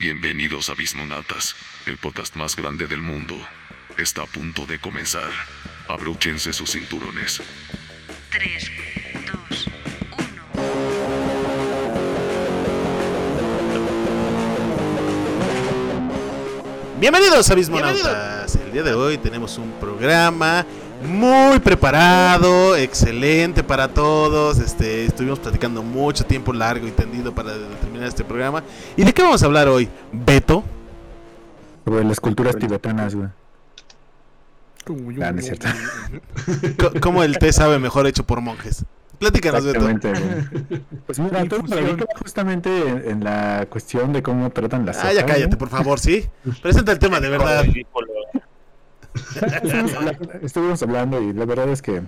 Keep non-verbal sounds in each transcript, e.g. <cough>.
Bienvenidos a Bismonatas, el podcast más grande del mundo. Está a punto de comenzar. Abróchense sus cinturones. 3, 2, 1. Bienvenidos a Bismonautas. El día de hoy tenemos un programa muy preparado, excelente para todos. Este, estuvimos platicando mucho tiempo largo y tendido para terminar este programa. ¿Y de qué vamos a hablar hoy? Beto. Sobre las culturas tibetanas, güey. Ah, no es cierto. ¿Cómo el té sabe mejor hecho por monjes? Platícanos, Beto. Exactamente, güey. <laughs> Pues mira, radica justamente en, en la cuestión de cómo tratan las Ah, ya cállate, por favor, ¿sí? Presenta el tema de verdad. Estuvimos <laughs> hablando, estuvimos hablando y la verdad es que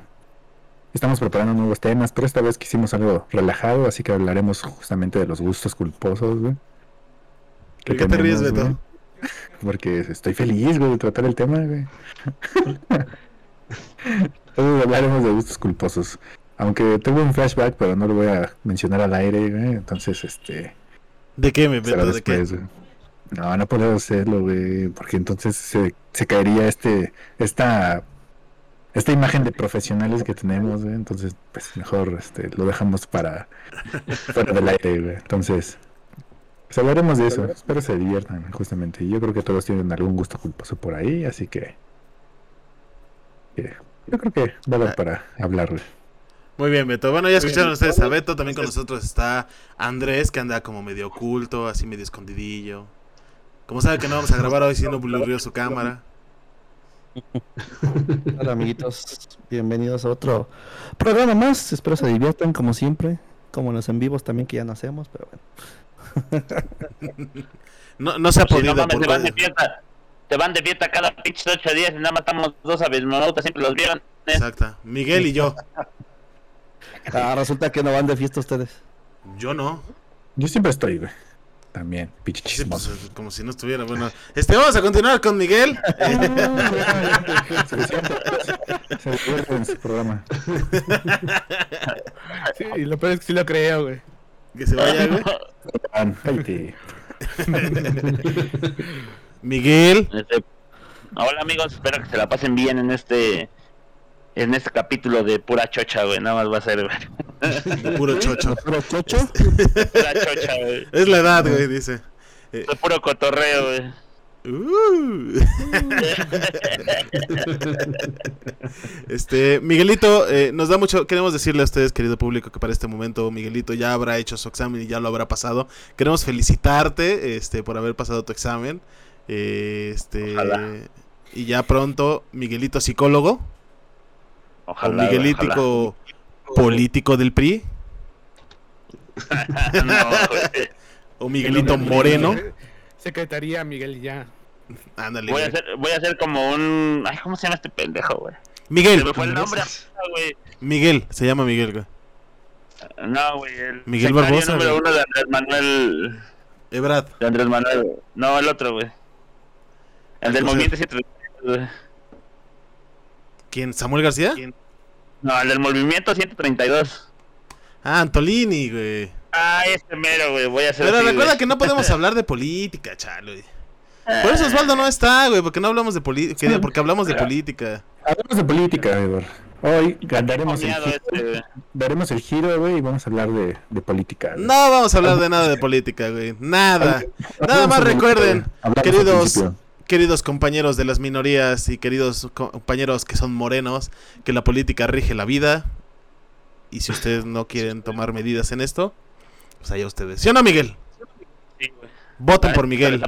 estamos preparando nuevos temas, pero esta vez quisimos algo relajado, así que hablaremos justamente de los gustos culposos, güey. ¿Por qué te ríes, Beto? güey. Porque estoy feliz, güey, de tratar el tema, güey. <laughs> Entonces hablaremos de gustos culposos. Aunque tuve un flashback, pero no lo voy a mencionar al aire, güey. Entonces, este... ¿De qué, me Beto? ¿De qué? güey. No, no puedo hacerlo, güey, porque entonces se, se caería este, esta, esta imagen de profesionales que tenemos, güey. Entonces, pues mejor, este, lo dejamos para fuera del aire, güey. Entonces, pues hablaremos de eso. Espero se diviertan, justamente. Y Yo creo que todos tienen algún gusto culposo por ahí, así que, yo creo que va a dar para hablar. Muy bien, Beto. Bueno, ya escucharon ustedes a Beto. También con nosotros está Andrés, que anda como medio oculto, así medio escondidillo. Como sabe que no vamos a grabar hoy, si no blurrió su cámara. <laughs> Hola amiguitos, bienvenidos a otro programa más. Espero se diviertan como siempre, como en los en vivos también que ya no hacemos, pero bueno. <laughs> No, no se ha Si no podido. mames, por- te van de fiesta. Te van de fiesta cada pinche ocho días y nada más estamos dos abismonautas, siempre los vieron. ¿eh? Exacto. Miguel y yo. Ah, resulta que no van de fiesta ustedes. Yo no. Yo siempre estoy, güey. También, Sí, pues, como si no estuviera. Bueno, este, vamos a continuar con Miguel. <laughs> Suficiente. Se en su programa. Sí, y lo peor es que sí lo creo, güey. Que se vaya, güey. Miguel. Este, hola amigos, espero que se la pasen bien en este en este capítulo de pura chocha, güey. Nada más va a ser güey, Puro chocho. ¿Pero chocho? pura chocha, güey. Es la edad, güey, dice. De puro cotorreo, güey. Uh. este, Miguelito, eh, nos da mucho, queremos decirle a ustedes, querido público, que para este momento Miguelito ya habrá hecho su examen y ya lo habrá pasado. Queremos felicitarte, este, por haber pasado tu examen. Eh, este, Ojalá. y ya pronto, Miguelito psicólogo Ojalá. güey, Miguelítico político del PRI. <laughs> No, güey. o Miguelito Moreno. Secretaría Miguel ya. Ándale. Voy a hacer, voy a hacer como un. Ay, ¿cómo se llama este pendejo, güey? Se Miguel, me fue el nombre, güey. Miguel, se llama Miguel, güey. No, güey. El Miguel secretario Barbosa, número güey. uno de Andrés Manuel. Ebrad. De Andrés Manuel. No, el otro, güey. El del movimiento 132, güey. ¿Quién? ¿Samuel García? No, el del movimiento 132. Ah, Antolini, güey. Ah, este mero, güey. Voy a hacer Pero así, recuerda güey. que no podemos <laughs> hablar de política, chalo. güey. Por eso Osvaldo no está, güey, porque no hablamos de política, porque hablamos de política. Hablamos de política, Edward. Hoy daremos el, giro, este, daremos el giro, güey, y vamos a hablar de, de política. güey. No vamos a hablar de nada de política, güey. Nada. Nada más recuerden, queridos, principio. Queridos compañeros de las minorías y queridos co- compañeros que son morenos, que la política rige la vida. Y si ustedes no quieren tomar medidas en esto, pues allá ustedes. ¿Sí o no, Miguel? Sí, güey. Voten por Miguel.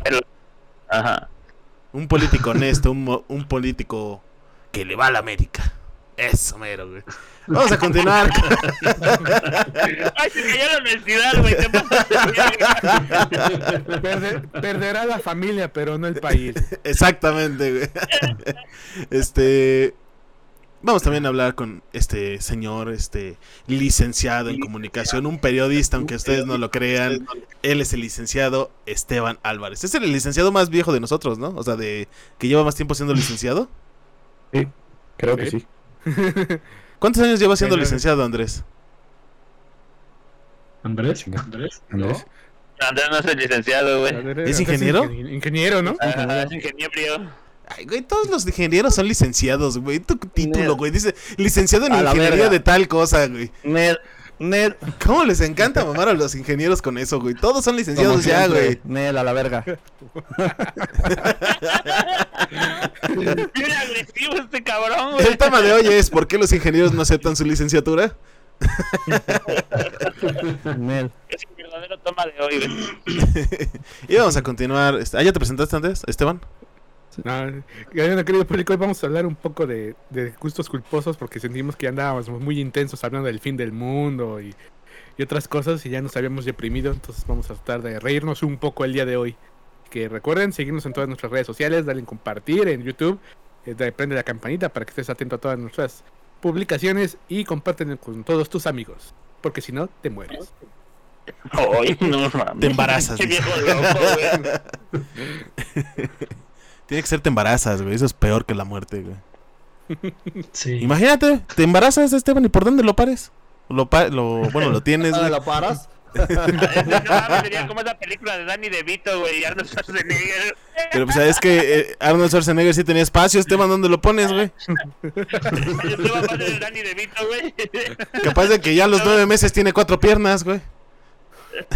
Ajá. Un político honesto, un, un político que le va a la América. Eso, mero, güey. Vamos a continuar. <laughs> Ay, se cayó la honestidad, güey. Te. Perder- perderá la familia, pero no el país. Exactamente, güey. Este. Vamos también a hablar con este señor, este licenciado en comunicación, un periodista, aunque ustedes no lo crean. Él es el licenciado Esteban Álvarez. Es el licenciado más viejo de nosotros, ¿no? O sea, de que lleva más tiempo siendo licenciado. Sí, creo que sí. <laughs> ¿Cuántos años lleva siendo licenciado, Andrés? Andrés. Andrés, Andrés. Andrés no es el licenciado, güey. ¿Es ingeniero? ingen- Ingeniero, ¿no? Ah, es ingeniero. Ay, güey, todos los ingenieros son licenciados, güey. Tu título, güey, dice licenciado en ingeniería de tal cosa, güey. Ned. ¿Cómo les encanta mamar a los ingenieros con eso, güey? Todos son licenciados como ya, güey. Ned, a la verga. Bien agresivo este cabrón, güey. El tema de hoy es ¿por qué los ingenieros no aceptan su licenciatura? Ned. Es el verdadero toma de hoy, güey. y vamos a continuar. este- Ah, ¿ya te presentaste antes, Esteban? No, bueno, querido público, hoy vamos a hablar un poco de, de gustos culposos porque sentimos que andábamos muy intensos hablando del fin del mundo y, y otras cosas y ya nos habíamos deprimido, entonces vamos a tratar de reírnos un poco el día de hoy. Que recuerden seguirnos en todas nuestras redes sociales, darle en compartir en YouTube, eh, de- prende la campanita para que estés atento a todas nuestras publicaciones y compártenlo con todos tus amigos, porque si no, te mueres. Ay, no mames. Te embarazas, <laughs> Qué viejo loco, güey. <laughs> Tiene que ser te embarazas, güey. Eso es peor que la muerte, güey. <laughs> Sí. Imagínate, te embarazas, Esteban, ¿y por dónde lo pares? Lo, pa- lo bueno, lo tienes, <laughs> Ah, güey. ¿La paras? <laughs> No sería como esa película de Danny DeVito, güey, y Arnold Schwarzenegger. Pero pues sabes que eh, Arnold Schwarzenegger sí tenía espacio, Esteban, ¿dónde lo pones, güey? Yo Danny DeVito, güey. Capaz de que ya a los nueve meses tiene cuatro piernas, güey. <laughs>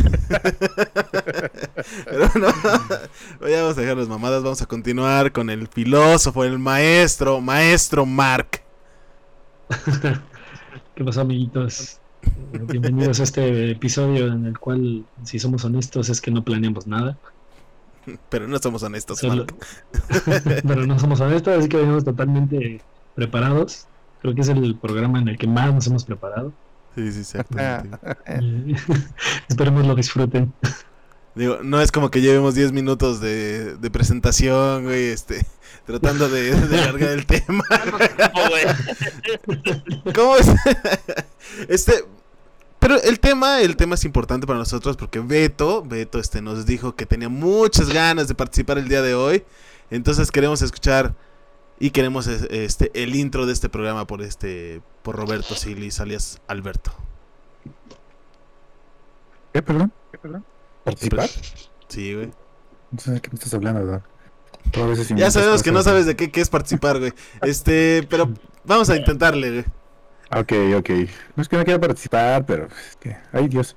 Pero no, <laughs> ya vamos a dejar las mamadas, vamos a continuar con el filósofo, el maestro, maestro Mark. <laughs> ¿Qué pasó, amiguitos? Bienvenidos a este episodio en el cual, si somos honestos, es que no planeamos nada. Pero no somos honestos, Solo- Mark. Pero no somos honestos, así que venimos totalmente preparados. Creo que es el programa en el que más nos hemos preparado. Sí, sí, exactamente. Y <laughs> esperemos lo disfruten. Digo, no es como que llevemos 10 minutos de, de presentación, güey, este, <laughs> tratando de, de alargar el tema. <laughs> ¿Cómo es? Este, pero el tema, el tema es importante para nosotros porque Beto, Beto, este, nos dijo que tenía muchas ganas de participar el día de hoy. Entonces queremos escuchar y queremos es- este el intro de este programa por este, por Roberto Silis, alias Alberto. ¿Qué, perdón? ¿Qué, perdón? ¿Participar? Sí, güey. No sé de qué me estás hablando, ¿verdad? Ya sabemos que no sabes de qué, qué es participar, güey. Este, pero vamos a intentarle, güey. Ok, ok. No es que no quiera participar, pero es que, ay Dios,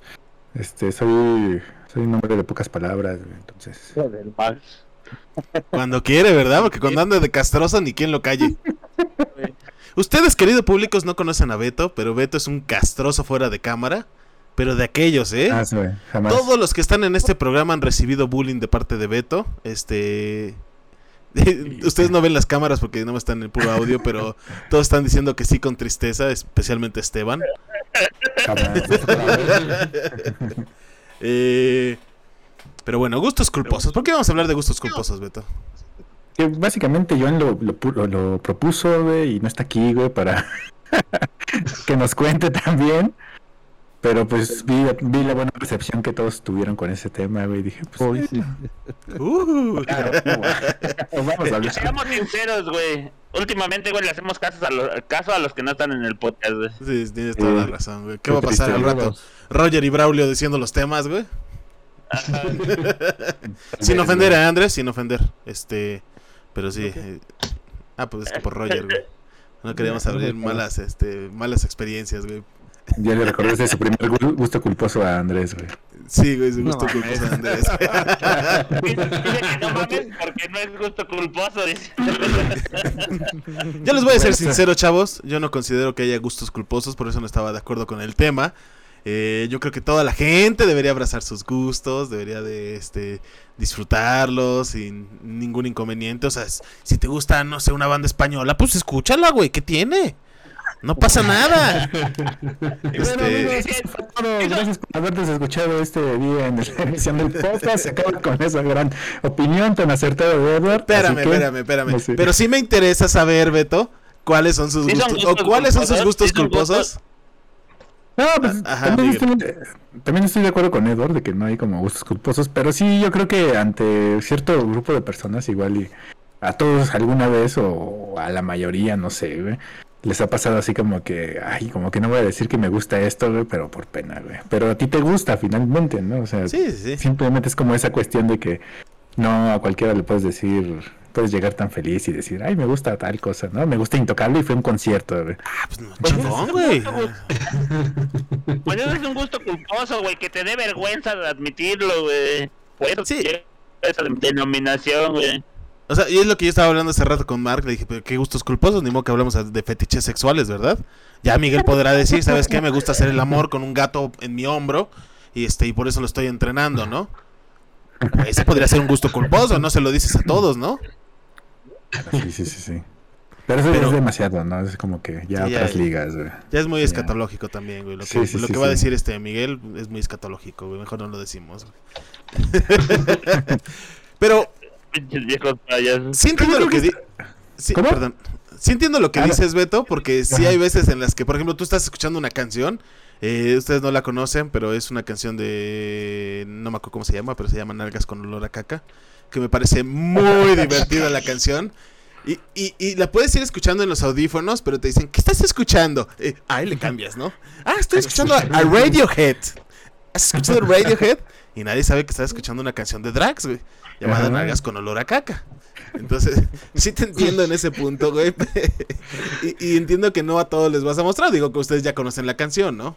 este, soy, soy un hombre de pocas palabras, güey, entonces. Cuando quiere, ¿verdad? Porque cuando anda de castroso ni quien lo calle. <laughs> Ustedes, queridos públicos, no conocen a Beto, pero Beto es un castroso fuera de cámara. Pero de aquellos, ¿eh? Ah, sí, güey, jamás. Todos los que están en este programa han recibido bullying de parte de Beto. Este. <laughs> Ustedes no ven las cámaras porque no están en el puro audio, pero todos están diciendo que sí con tristeza, especialmente Esteban. Jamás. <laughs> Eh, pero bueno, gustos culposos. ¿Por qué vamos a hablar de gustos culposos, Beto? Que básicamente Joan lo, lo, lo- lo propuso, güey, y no está aquí, güey, para <laughs> que nos cuente también. Pero pues vi, vi la buena recepción que todos tuvieron con ese tema, güey, y dije, pues, Uy, sí. Uh, <laughs> claro, vamos a hablar. Seamos sinceros, güey. Últimamente, güey, le hacemos caso a, los, caso a los que no están en el podcast, güey. sí, tienes toda la razón, güey. ¿Qué Qué va a pasar al rato? Roger y Braulio diciendo los temas, güey. <laughs> Sin ofender a Andrés, sin ofender. Este, pero sí. eh, ah, pues es que por Roger, güey. No <laughs> queríamos abrir malas, este, malas experiencias, güey. Ya le recordaste su primer gu- gusto culposo a Andrés, güey. Sí, güey, su gusto No, culposo de Andrés. <laughs> Dice que no mames porque no es gusto culposo, dice. Yo les voy a ser sincero, chavos. Yo no considero que haya gustos culposos, por eso no estaba de acuerdo con el tema. Eh, yo creo que toda la gente debería abrazar sus gustos, debería de este disfrutarlos sin ningún inconveniente. O sea, si te gusta, no sé, una banda española, pues escúchala, güey, ¿qué tiene? No pasa <laughs> nada. Este, Es que- Gracias por habernos escuchado este día en la <laughs> emisión del podcast. Se acaba con esa gran opinión tan acertada de Edward. espérame, que- espérame, espérame. Pero sí me interesa saber, Beto, cuáles son sus Sí son gustos, o cuáles son sus gustos sí son culposos. gustos. No, pues Ajá, también, estoy, también estoy de acuerdo con Edward de que no hay como gustos culposos, pero sí yo creo que ante cierto grupo de personas igual y a todos alguna vez o a la mayoría, no sé, güey, les ha pasado así como que, ay, como que no voy a decir que me gusta esto, güey, pero por pena, güey. Pero a ti te gusta finalmente, ¿no? O sea, sí, sí. simplemente es como esa cuestión de que no a cualquiera le puedes decir, puedes llegar tan feliz y decir, ay, me gusta tal cosa, ¿no? Me gusta Intocable y fue un concierto, güey. Ah, pues no, chingón, güey. Pues eso es un gusto culposo, güey, que te dé vergüenza de admitirlo, güey. Por eso Sí. esa denominación, güey. O sea, y es lo que yo estaba hablando hace rato con Mark. Le dije, pero qué gustos culposos, ni modo que hablamos de fetiches sexuales, ¿verdad? Ya Miguel podrá decir, ¿sabes qué? Me gusta hacer el amor con un gato en mi hombro. Y este, y por eso lo estoy entrenando, ¿no? Ese podría ser un gusto culposo, no se lo dices a todos, ¿no? Sí, sí, sí, sí. Pero eso Pero- es demasiado, ¿no? Es como que ya Sí, ya- otras ligas, güey. Ya es muy escatológico también, güey. Lo que, Sí, sí, lo sí, que va a decir este Miguel es muy escatológico, güey. Mejor no lo decimos. güey. <laughs> Pero Pinches viejos payasos. sí entiendo lo que di- sí, ¿Cómo? perdón. Sí entiendo lo que Ah, dices, Beto, porque sí Ajá. hay veces en las que, por ejemplo, tú estás escuchando una canción, eh, ustedes no la conocen, pero es una canción de... no me acuerdo cómo se llama, pero se llama Nalgas con olor a caca, que me parece muy divertida la canción. Y, y, y la puedes ir escuchando en los audífonos, pero te dicen, ¿qué estás escuchando? Eh, ahí le cambias, ¿no? Ah, estoy escuchando a, a Radiohead. ¿Has escuchado Radiohead? Y nadie sabe que estás escuchando una canción de Drax, güey, llamada. Nalgas con olor a caca. Entonces, <laughs> sí te entiendo en ese punto, güey. <laughs> y, y entiendo que no a todos les vas a mostrar. Digo que ustedes ya conocen la canción, ¿no?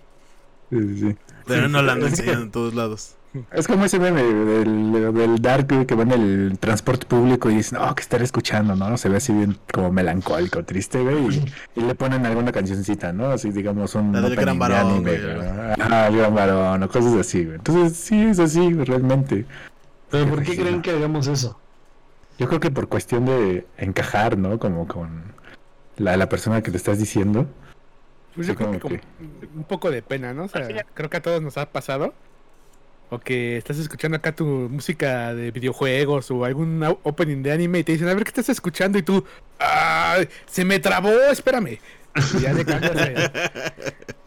Sí, sí, sí. Pero no la andan enseñando en todos lados. Es como ese meme del, del Dark que va en el transporte público y dicen, oh, que estar escuchando, ¿no? Se ve así bien como melancólico, triste, güey. Y, y le ponen alguna cancioncita, ¿no? Así, digamos, un. La del Gran Varón, anime, güey. ¿no? Ah, el gran varón, o cosas así, güey. Entonces, sí, es así, realmente. Pero ¿por qué Sí. creen que hagamos eso? Yo creo que por cuestión de encajar, ¿no? Como con la, la persona que te estás diciendo. Pues yo creo que como como un poco de pena, ¿no? O sea, creo que a todos nos ha pasado. O que estás escuchando acá tu música de videojuegos o algún opening de anime y te dicen, a ver qué estás escuchando y tú, ¡ah! Se me trabó, espérame. Y ya le cambias. de- <laughs>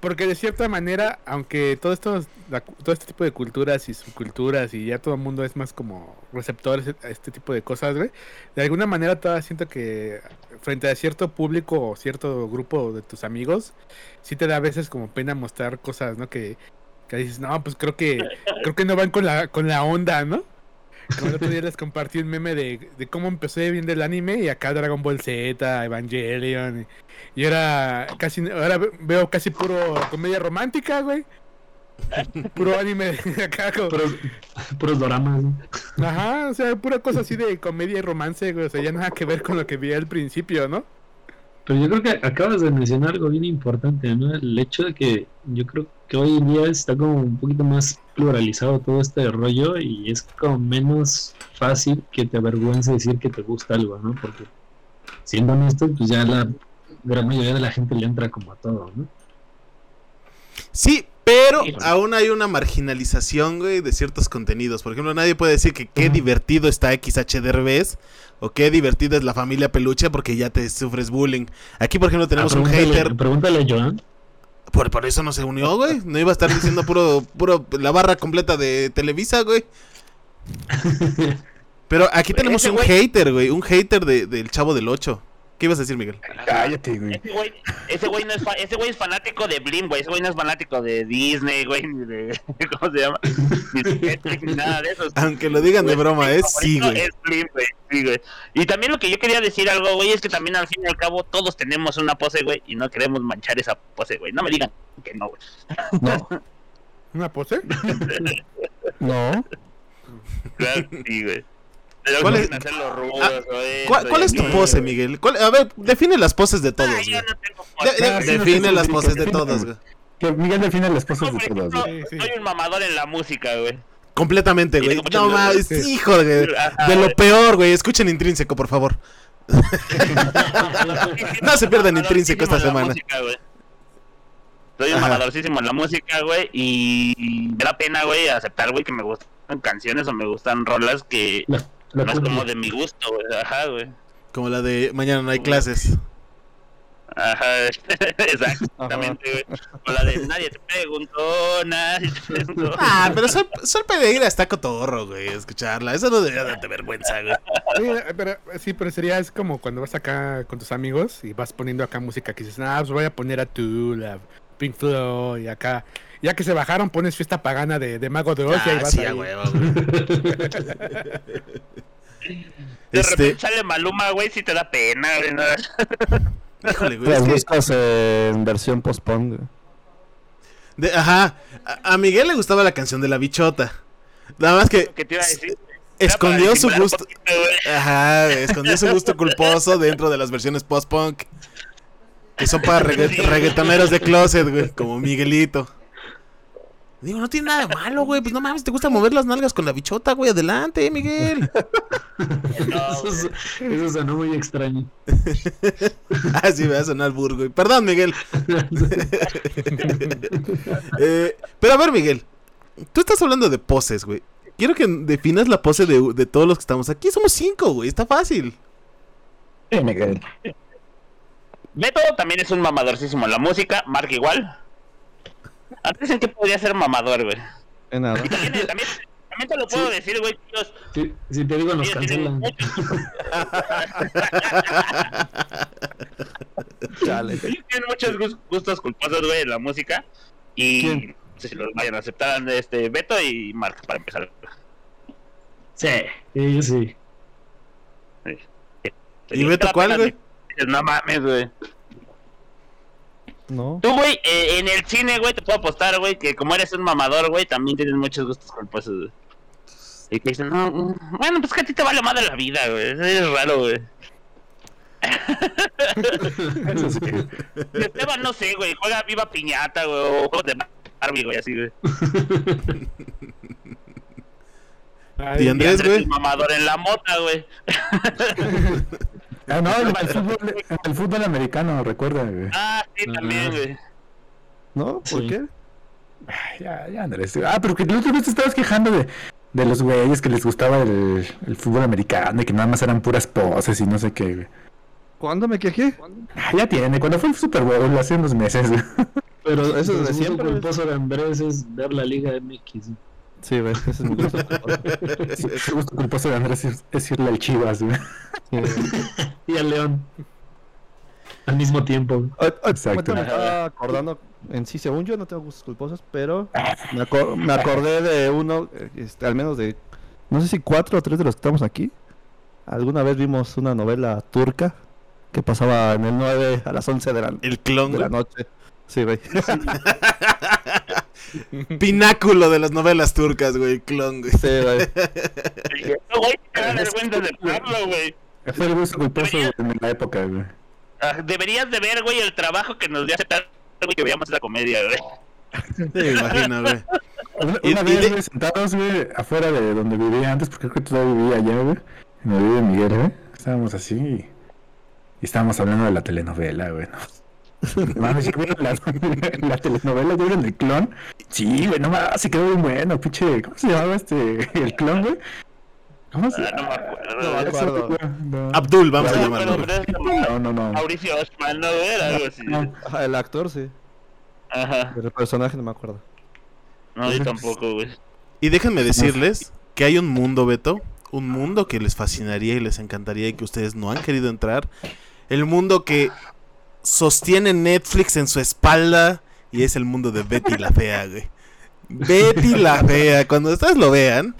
Porque de cierta manera, aunque todo esto, la todo este tipo de culturas y subculturas y ya todo el mundo es más como receptores a este tipo de cosas, güey, de alguna manera todavía siento que frente a cierto público o cierto grupo de tus amigos, sí te da a veces como pena mostrar cosas, ¿no? Que, que dices, no, pues creo que creo que no van con la con la onda, ¿no? Como el otro día les compartí un meme de, de cómo empecé viendo el anime y acá Dragon Ball Z, Evangelion. Y, y ahora casi ahora ve- veo casi puro comedia romántica, güey. Puro anime de acá. como- Puros, puros doramas. Ajá, o sea, pura cosa así de comedia y romance, güey. O sea, ya nada que ver con lo que vi al principio, ¿no? Pero yo creo que acabas de mencionar algo bien importante, ¿no? El hecho de que yo creo que hoy en día está como un poquito más pluralizado todo este rollo y es como menos fácil que te avergüence decir que te gusta algo, ¿no? Porque siendo honesto, pues ya la gran mayoría de la gente le entra como a todo, ¿no? Sí, pero aún hay una marginalización, güey, de ciertos contenidos. Por ejemplo, nadie puede decir que qué divertido está XH Derbez o qué divertida es la familia peluche porque ya te sufres bullying. Aquí, por ejemplo, tenemos Ah, un hater. Pregúntale a Joan. Por, por eso no se unió, güey. No iba a estar diciendo puro, puro la barra completa de Televisa, güey. <laughs> Pero aquí tenemos Ese un güey- hater, güey. Un hater de- del Chavo del 8. ¿Qué ibas a decir, Miguel? Cállate, güey. Ese güey, ese güey no es fa- ese güey es fanático de Blim, güey. Ese güey no es fanático de Disney, güey, ni de <laughs> ¿cómo se llama? Ni de ni nada de eso. Aunque lo digan de Güey, broma, es sí, güey. Es Blim, güey. Sí, güey. Y también lo que yo quería decir algo, güey, es que también al fin y al cabo todos tenemos una pose, güey, y no queremos manchar esa pose, güey. No me digan que no, güey. No, ¿Una pose? <laughs> no. Claro que sí, güey. Pero ¿Cuál es- rudos, Ah, güey, ¿Cuál, eso cuál y es tu pose. Miguel? ¿Cuál- a ver, define las poses de todos, Ah, güey. yo no tengo De- pose. de- Ah, sí, define las poses de todos, güey. Que Miguel define las Yo, de todos. Sí, sí. soy un mamador en la música, güey. Completamente, güey. No mames, hijo de, Ajá, de lo peor, güey. Escuchen intrínseco, por favor. <laughs> No se pierdan intrínseco esta semana. música. Soy un mamadorcísimo en la música, güey, y da pena, güey, aceptar, güey, que me gustan canciones o me gustan rolas que la cumbia. como de mi gusto, güey. Ajá, güey. Como la de mañana no hay clases. Ajá, <laughs> exactamente, güey. O la de nadie te preguntó, nadie te preguntó. <laughs> Ah, pero Sol, Sol Pereira está cotorro, güey, escucharla. Eso no debería darte vergüenza, güey. Sí, eh, pero, sí, pero sería es como cuando vas acá con tus amigos y vas poniendo acá música que dices, ah, pues voy a poner a Tool, a Pink Floyd y acá. Ya que se bajaron, pones fiesta pagana de, de Mago de Oz y ahí Ah, vas sí, ahí. güey. <laughs> De Este, repente sale Maluma, güey, si te da pena, güey. ¿no? <laughs> híjole, güey. Las buscas en versión post-punk. de- ajá, a, a Miguel le gustaba la canción de la bichota. Nada más que ¿Qué te iba a decir? escondió su gusto. poquito. Ajá, escondió su gusto culposo dentro de las versiones post-punk. Que son para regga- <laughs> reggaetoneros de closet, güey, como Miguelito. Digo, no tiene nada de malo, güey. Pues no mames, te gusta mover las nalgas con la bichota, güey. Adelante, Miguel. <laughs> Eso, es- eso sonó muy extraño. <laughs> Ah, sí, me va a sonar burgo. güey. Perdón, Miguel. Eh, pero a ver, Miguel. Tú estás hablando de poses, güey. Quiero que definas la pose de, de todos los que estamos aquí. Somos cinco, güey. Está fácil. Sí, Miguel. Beto también es un mamadorcísimo en la música, Mark igual. Antes dicen que podría ser mamador, güey. De nada. Y también, también, también te lo puedo decir, güey, tíos. Si, si te digo, nos cancelan. muchos- <laughs> Chale. ellos tienen muchos gus- gustos culposos, güey, en la música. Y ¿Quién? no sé si los vayan a aceptar este Beto y Mark para empezar. Sí, sí, yo sí. ¿Y Beto cuál, güey? No mames, güey. No. Tú, güey, eh, en el cine, güey, te puedo apostar, güey, que como eres un mamador, güey, también tienes muchos gustos culposos, güey. Y que dicen, no, mm, bueno, pues que a ti te vale madre la vida, güey. Eso es raro, güey. Eso <laughs> sí. Y Esteban, no sé, güey, juega viva piñata, güey, o juegos de Barbie, güey, así, güey. Ay, ¿Y Andrés, güey? mamador en la mota, güey. <laughs> Ah, no, el, fútbol, el fútbol americano, recuerda, güey. Ah, sí, también, Ah. güey. ¿No? ¿Por Sí. qué? Ay, Ya, ya, Andrés. Ah, pero que la otra vez te estabas quejando de, de los güeyes que les gustaba el, el fútbol americano y que nada más eran puras poses y no sé qué, güey. ¿Cuándo me quejé? Ah, ya tiene, cuando fue el Super Bowl hace unos meses, güey. Pero eso es de El siempre. güey. culposo de Andrés es ver la Liga MX. Sí, güey, ese es mi gusto. <laughs> Ese gusto culposo de Andrés es, es irle al Chivas, güey. Sí, güey. Y al León. Al mismo tiempo. Exacto. Me estaba acordando, en sí, según yo no tengo gustos culposos, pero me, acor- me acordé de uno, este, al menos de, no sé si cuatro o tres de los que estamos aquí. Alguna vez vimos una novela turca que pasaba en el 9 a las 11 de la, El clon, de la noche. Sí, güey. <laughs> <laughs> Pináculo de las novelas turcas, güey. El clon, güey. Sí, güey. Eso, güey, te da vergüenza de verlo, güey. Fue el gusto culposo en la época, güey. Ah, Deberías de ver, güey, el trabajo que nos dio aceptar, güey, que veamos esa comedia, güey. Sí, me imagino, güey. Una, Y- una y vez, de- güey, sentados, güey, afuera de donde vivía antes, porque creo que todavía vivía allá, güey. En donde vive Miguel, güey. Estábamos así y, y estábamos hablando de la telenovela, güey. ¿no? <laughs> Mames, ¿ya vieron la, la telenovela? ¿Ya vieron el clon? Sí, güey, no mames, se quedó bien bueno, pinche. ¿Cómo se llamaba este? El clon, güey. ¿Cómo se Ah, no me acuerdo, No no. Abdul, vamos a No me llamarlo. acuerdo, güey. pero es como No, no, no. Mauricio Osman, ¿no? Era algo así. Ajá, el actor, sí. Ajá. Pero el personaje no me acuerdo. No, yo tampoco, güey. Y déjenme decirles que hay un mundo, Beto. Un mundo que les fascinaría y les encantaría y que ustedes no han querido entrar. El mundo que sostiene Netflix en su espalda y es el mundo de Betty la Fea, güey. Betty la Fea. Cuando ustedes lo vean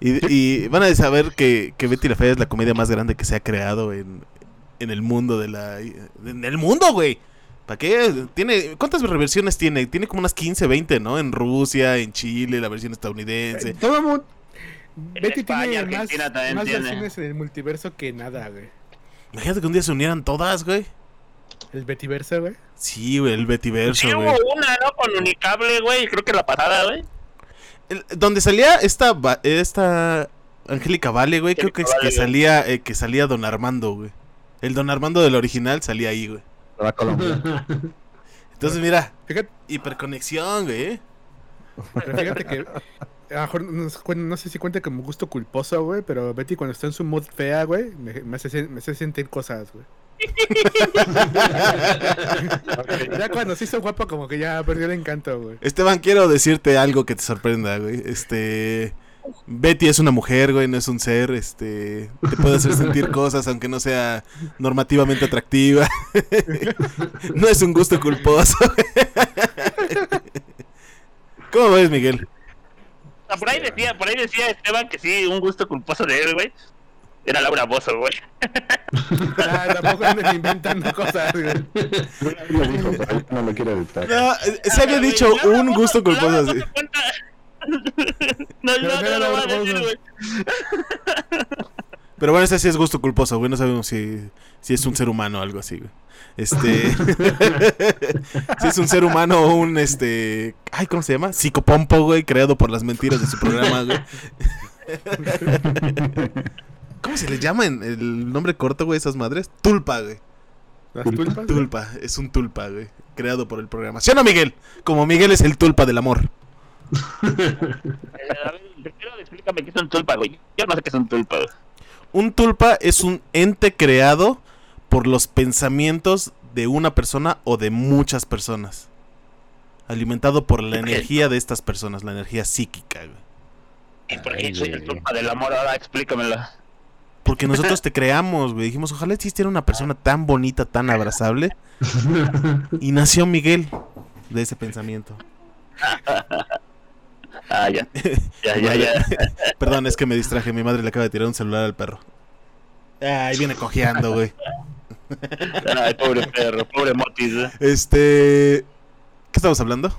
y, y van a saber que, que Betty la Fea es la comedia más grande que se ha creado en, en el mundo de la... En el mundo, güey. ¿Para qué? Tiene, ¿Cuántas reversiones tiene? Tiene como unas 15, 20, ¿no? En Rusia, en Chile, la versión estadounidense. Todo mundo. En Betty España, tiene más, más tiene. versiones en el multiverso que nada, güey. Imagínate que un día se unieran todas, güey. El Bettyverso, güey. Sí, güey, el Sí, Betiverso, hubo güey. una, ¿no? Con Unicable, güey. Creo que la pasada, güey. Donde salía esta, esta Angélica Vale, güey, creo que, es que salía, eh, que salía Don Armando, güey. El Don Armando del original salía ahí, güey. La Colombia. <laughs> Entonces, mira, Fíjate, hiperconexión, güey. ¿eh? pero fíjate que. A lo mejor no, sé- no sé si cuenta como gusto culposo, güey, pero Betty cuando está en su mood fea, güey, me, me hace, sen- me hace sentir cosas, güey. Ya cuando se hizo guapo, como que ya perdió el encanto, güey. Esteban, quiero decirte algo que te sorprenda, güey. Este. Betty es una mujer, güey, no es un ser. Este. Te puede hacer sentir <laughs> cosas, aunque no sea normativamente atractiva. <laughs> no es un gusto culposo. <laughs> ¿Cómo ves, Miguel? Ah, Por ahí decía, por ahí decía Esteban que sí, un gusto culposo de él, güey. Era Laura Bozo, güey. Ya, tampoco inventando cosas, güey. Dijo, no lo quiero editar. No, eh, se había dicho Laura un gusto culposo Laura así. <laughs> No, Pero no, no era no lo voy a decir, güey. Pero bueno, ese sí es gusto culposo, güey. No sabemos si, si es un ser humano o algo así, güey. Este. <laughs> si es un ser humano o un este. Ay, ¿cómo se llama? Psicopompo, güey, creado por las mentiras de su programa, güey. <laughs> ¿Cómo se les llama en el nombre corto, güey, esas madres? Tulpa, güey. Las tulpas. güey. Tulpa, es un tulpa, güey. Creado por el programa. ¿Sí o no, Miguel? Como Miguel es el tulpa del amor. Eh, A ver, primero explícame qué es un tulpa, güey. Yo no sé qué es un tulpa, güey. Un tulpa es un ente creado por los pensamientos de una persona o de muchas personas. Alimentado por la energía de estas personas, la energía psíquica, güey. ¿Y por qué soy el tulpa del amor? Ahora explícamelo. Porque <laughs> nosotros te creamos, güey. Dijimos, ojalá existiera una persona tan bonita, tan abrazable. <laughs> Y nació Miguel de ese pensamiento. Ah, ya. Ya, ya, ya. <laughs> Perdón, es que me distraje. Mi madre le acaba de tirar un celular al perro. Ay, viene cojeando, güey. Ay, pobre perro, pobre Motis, güey. Este. ¿Qué estamos hablando?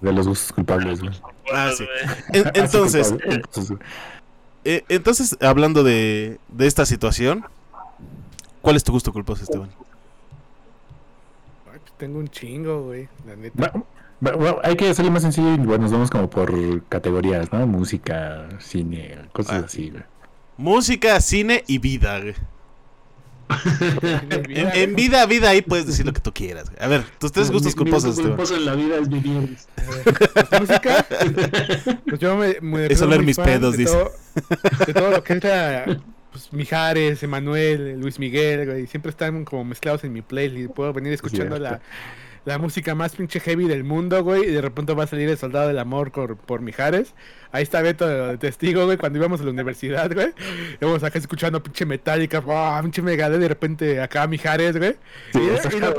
De los gustos culpables, güey. Ah, sí. Güey. En- entonces. Eh, entonces, hablando de, de esta situación, ¿cuál es tu gusto culposo, Esteban? Ay, pues tengo un chingo, güey. La neta. Hay que hacerlo más sencillo y bueno, nos vamos como por categorías, ¿no? Música, cine, cosas Ah. así, güey. Música, cine y vida, güey. En, vida, vida, ahí puedes decir lo que tú quieras. A ver, tus tres gustos Mi- mi culposos, gusto Esteban. culposo en la vida es vivir. música, <laughs> pues yo me, me Es oler mis pedos, de dice. todo- de todo lo que entra, pues, Mijares, Emanuel, Luis Miguel, güey. Siempre están como mezclados en mi playlist. Puedo venir escuchando Cierto. la, la música más pinche heavy del mundo, güey. Y de repente va a salir el soldado del amor por, por Mijares. Ahí está Beto de testigo, güey, cuando íbamos a la universidad, güey. Íbamos acá escuchando pinche Metallica, ¡buah! pinche Megadeth, de repente acá Mijares, güey. Sí, y, y lo,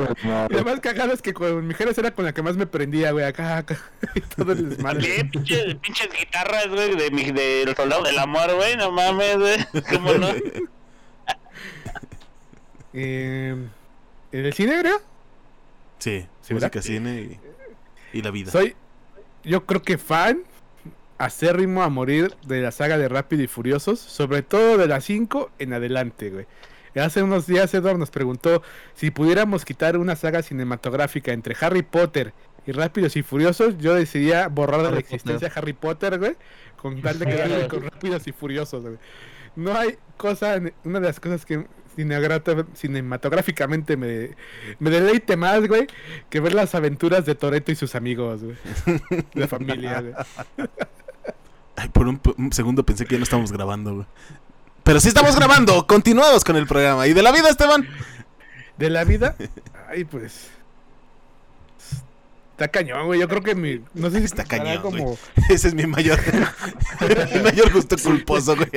y más cagado es que con Mijares era con la que más me prendía, güey, acá, acá. <laughs> Y todo el desmadre. ¿Qué? Pinches, pinches guitarras, güey, de mi, del soldado del amor, güey. No mames, güey. ¿Cómo no? <laughs> Eh, ¿En el cine, creo? Sí, ¿Sí, música, cine y, y la vida. Soy, yo creo que fan acérrimo a morir de la saga de Rápido y Furiosos, sobre todo de las 5 en adelante, güey. Hace unos días Edward nos preguntó si pudiéramos quitar una saga cinematográfica entre Harry Potter y Rápidos y Furiosos, yo decidía borrar de la existencia a Harry Potter, güey, con tal de quedarme <laughs> con Rápidos y Furiosos, güey. No hay cosa, una de las cosas que cinematográficamente me, me deleite más, güey, que ver las aventuras de Toreto y sus amigos, güey. La familia, güey. Ay, por un, un segundo pensé que ya no estábamos grabando, güey. Pero sí estamos grabando. Continuamos con el programa. ¿Y de la vida, Esteban? De la vida, <laughs> ay, pues. Está cañón, güey. Yo creo que mi. No sé si Está cañón, como. <laughs> Ese es mi mayor, <laughs> mi mayor gusto culposo, güey.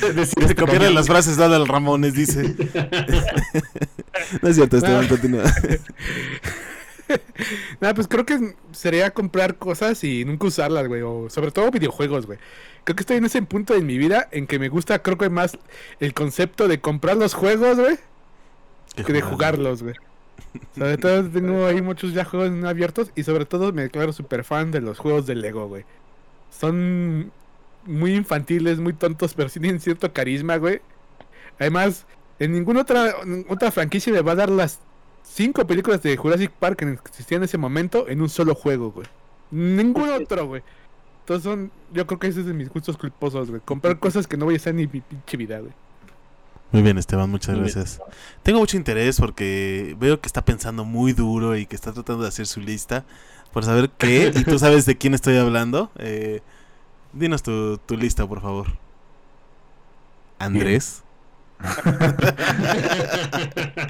Se este copiaron cañón. las frases de Adal Ramones, dice. <laughs> No es cierto, Esteban, No. continúa. Nada, pues creo que sería comprar cosas y nunca usarlas, güey. O sobre todo videojuegos, güey. Creo que estoy en ese punto en mi vida en que me gusta, creo que más el concepto de comprar los juegos, güey, que de jugarlos, güey. Sobre <laughs> todo tengo ahí muchos ya juegos no abiertos y sobre todo me declaro súper fan de los juegos de Lego, güey. Son muy infantiles, muy tontos, pero sí tienen cierto carisma, güey. Además, en ninguna otra, otra franquicia me va a dar las cinco películas de Jurassic Park que existían en ese momento en un solo juego, güey. Ningún otro, güey. Entonces son, yo creo que ese es de mis gustos culposos, güey. Comprar cosas que no voy a hacer ni mi pinche vida, güey. Muy bien, Esteban, muchas Muy bien. gracias. Tengo mucho interés porque veo que está pensando muy duro y que está tratando de hacer su lista por saber qué. Y tú sabes de quién estoy hablando. Eh, dinos tu, tu lista, por favor. Andrés. <laughs>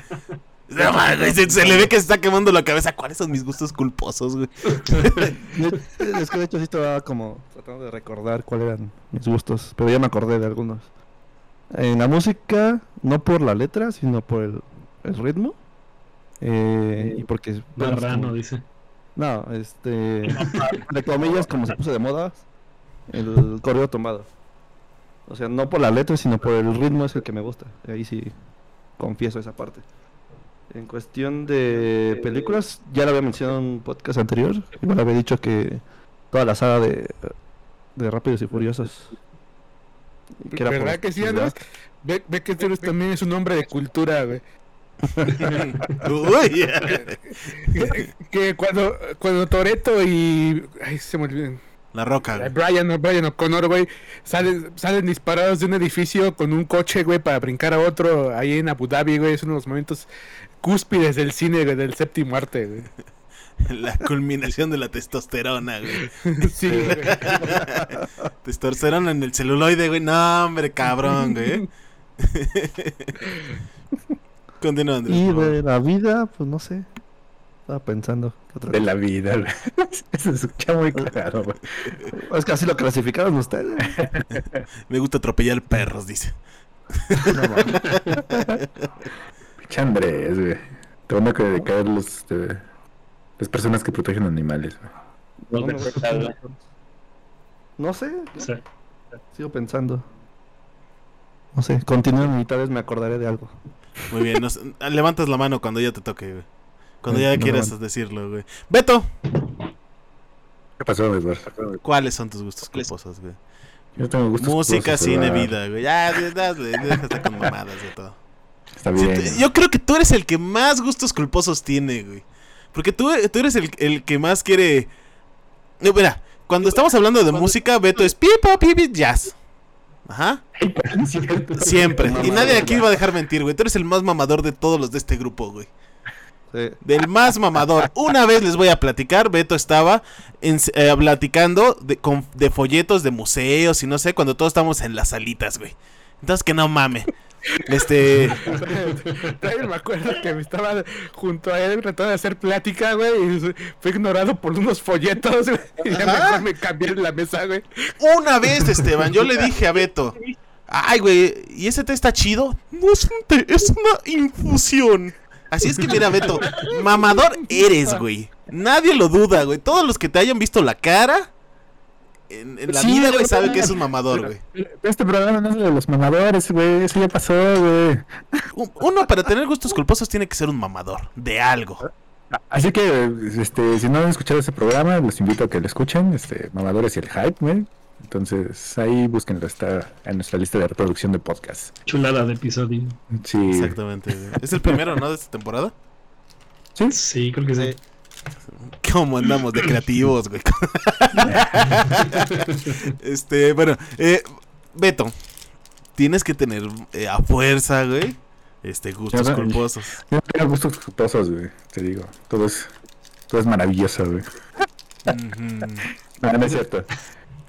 No, se, se le ve que se está quemando la cabeza. ¿Cuáles son mis gustos culposos, güey? <laughs> Es que de hecho sí estaba como tratando de recordar cuáles eran mis gustos, pero ya me acordé de algunos. En la música, no por la letra, sino por el, el ritmo. Eh, y porque... Marrano, como- dice. No, este... <laughs> De comillas, como se puso de moda, el corrido tumbado. O sea, no por la letra, sino por el ritmo es el que me gusta. Ahí sí confieso esa parte. En cuestión de películas, ya lo había mencionado en un podcast anterior. Igual había dicho que toda la saga de, de Rápidos y Furiosos. Que era por- ¿Verdad que sí, Andrés? Ve, ve que tú eres- también es un hombre de cultura, güey. <laughs> Uy, Que, que cuando, cuando Toreto y. Ay, se me olvidó. la roca, güey. Brian, Brian O'Connor, güey, salen, salen disparados de un edificio con un coche, güey, para brincar a otro ahí en Abu Dhabi, güey. Es uno de los momentos cúspides del cine, güey, del séptimo arte, güey. <laughs> La culminación de la testosterona, güey. <laughs> Sí, güey. <laughs> Testosterona en el celuloide, güey. No, hombre, cabrón, güey. Continúa, Andrés. Y de la vida, pues no sé. Estaba pensando. ¿qué otra De la vida, güey. Se escucha muy claro, güey. Es que así lo clasificaron ustedes. Me gusta atropellar perros, dice. No, Andrés, güey. Te van a dedicar los, este, las personas que protegen animales, güey. No No gusta. No sé, sigo pensando. No sé, continúen y tal vez me acordaré de algo. Muy bien. nos- levantas la mano cuando ya te toque, güey. Cuando ya No, quieras no. decirlo, güey. Beto, ¿Qué pasó, Eduardo? ¿cuáles son tus gustos culposos, güey? Yo tengo gustos Música, culposos, cine, ¿verdad? vida, güey. Ya, ya, dale, déjate con mamadas de todo. Está bien. yo creo que tú eres el que más gustos culposos tiene, güey. Porque tú, tú eres el, el que más quiere. No, mira, cuando estamos hablando de música, Beto es pipo, pipi, jazz. Ajá. <laughs> Siempre. Y nadie aquí va a dejar mentir, güey. Tú eres el más mamador de todos los de este grupo, güey. Sí. Del más mamador. Una vez les voy a platicar, Beto estaba en- eh, platicando de, con- de folletos de museos y no sé, cuando todos estábamos en las salitas, güey. Entonces que no mame. Este. <laughs> Todavía me acuerdo que me estaba junto a él tratando de hacer plática, güey, y fue ignorado por unos folletos, güey. Y ya mejor me cambié en la mesa, güey. Una vez, Esteban, yo le dije a Beto. Ay, güey, ¿y ese té está chido? No es un té, es una infusión. Así es que mira, Beto, mamador eres, güey. Nadie lo duda, güey. Todos los que te hayan visto la cara en, en la Sí, vida, güey, verdad. que es un mamador, güey. Este programa no es de los mamadores, güey. Eso ya pasó, güey. Un- Uno para tener gustos culposos tiene que ser un mamador de algo. Así que, este, si no han escuchado ese programa, los invito a que lo escuchen. Este, Mamadores y el Hype, güey. Entonces, ahí búsquenlo. Está en nuestra lista de reproducción de podcast. chulada de episodio. Sí. Exactamente. Es el primero, ¿no? De esta temporada. Sí, creo que sí. ¿Cómo andamos de creativos, güey? <laughs> este, bueno, eh, Beto, tienes que tener eh, a fuerza, güey, este, gustos culposos. Yo no tengo gustos culposos, güey. Te digo. Todo es, todo es maravilloso, güey. No, no es cierto.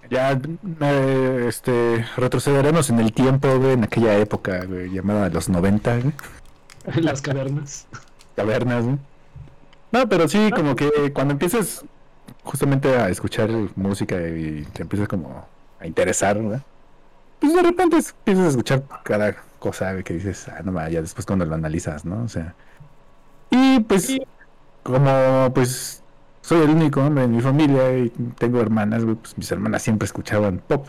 Ya, eh, este, retrocederemos en el tiempo, güey, en aquella época, güey, llamada los 90, güey. Las cavernas. Cavernas, güey. No, pero sí, como que cuando empiezas justamente a escuchar música y te empiezas como a interesar, ¿verdad? Pues de repente empiezas a escuchar cada cosa que dices, ah, no, ya después cuando lo analizas, ¿no? O sea. Y pues, como pues soy el único hombre en mi familia y tengo hermanas, pues mis hermanas siempre escuchaban pop.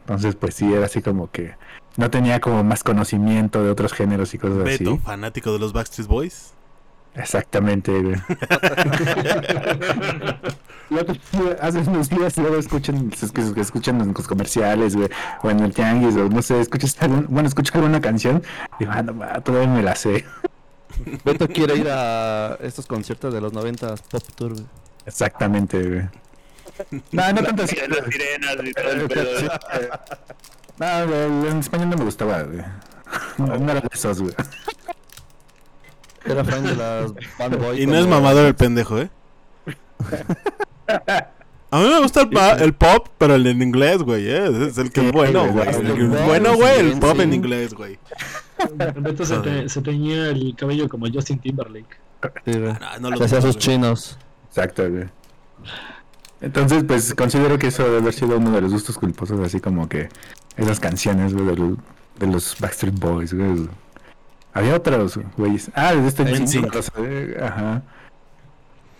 Entonces, pues sí, era así como que no tenía como más conocimiento de otros géneros y cosas Beto, así. fanático de los Backstreet Boys. Exactamente, güey. <laughs> Hace unos días luego escuchan, es que- que escuchan en los comerciales, güey, o en el tianguis, o no sé, escuchas algún, bueno, escucho alguna canción, digo, ah, no, todavía me la sé. <laughs> Beto quiere ir a estos conciertos de los 90 Pop Tour. güey. Exactamente, güey. No, no tanto así. Las sirenas y todo el pedo. Sí, <laughs> No, güey, en español no me gustaba, güey. No, no era de esos, güey. Era fan de las Band Boy. Y no es mamador el pendejo, ¿eh? A mí me gusta el, pa- el pop, pero el en inglés, güey, ¿eh? Es el que es bueno, güey, el que es bueno, güey, el pop en inglés, güey. Beto se, te- se teñía el cabello como Justin Timberlake. Sí, güey. Ah, no lo hacía sus chinos. Exacto, güey. Entonces, pues considero que eso debe haber sido uno de los gustos culposos, así como que esas canciones, güey, de, los- de los Backstreet Boys, güey. Había otros, güeyes. Ah, de este. NSYNC, Ajá.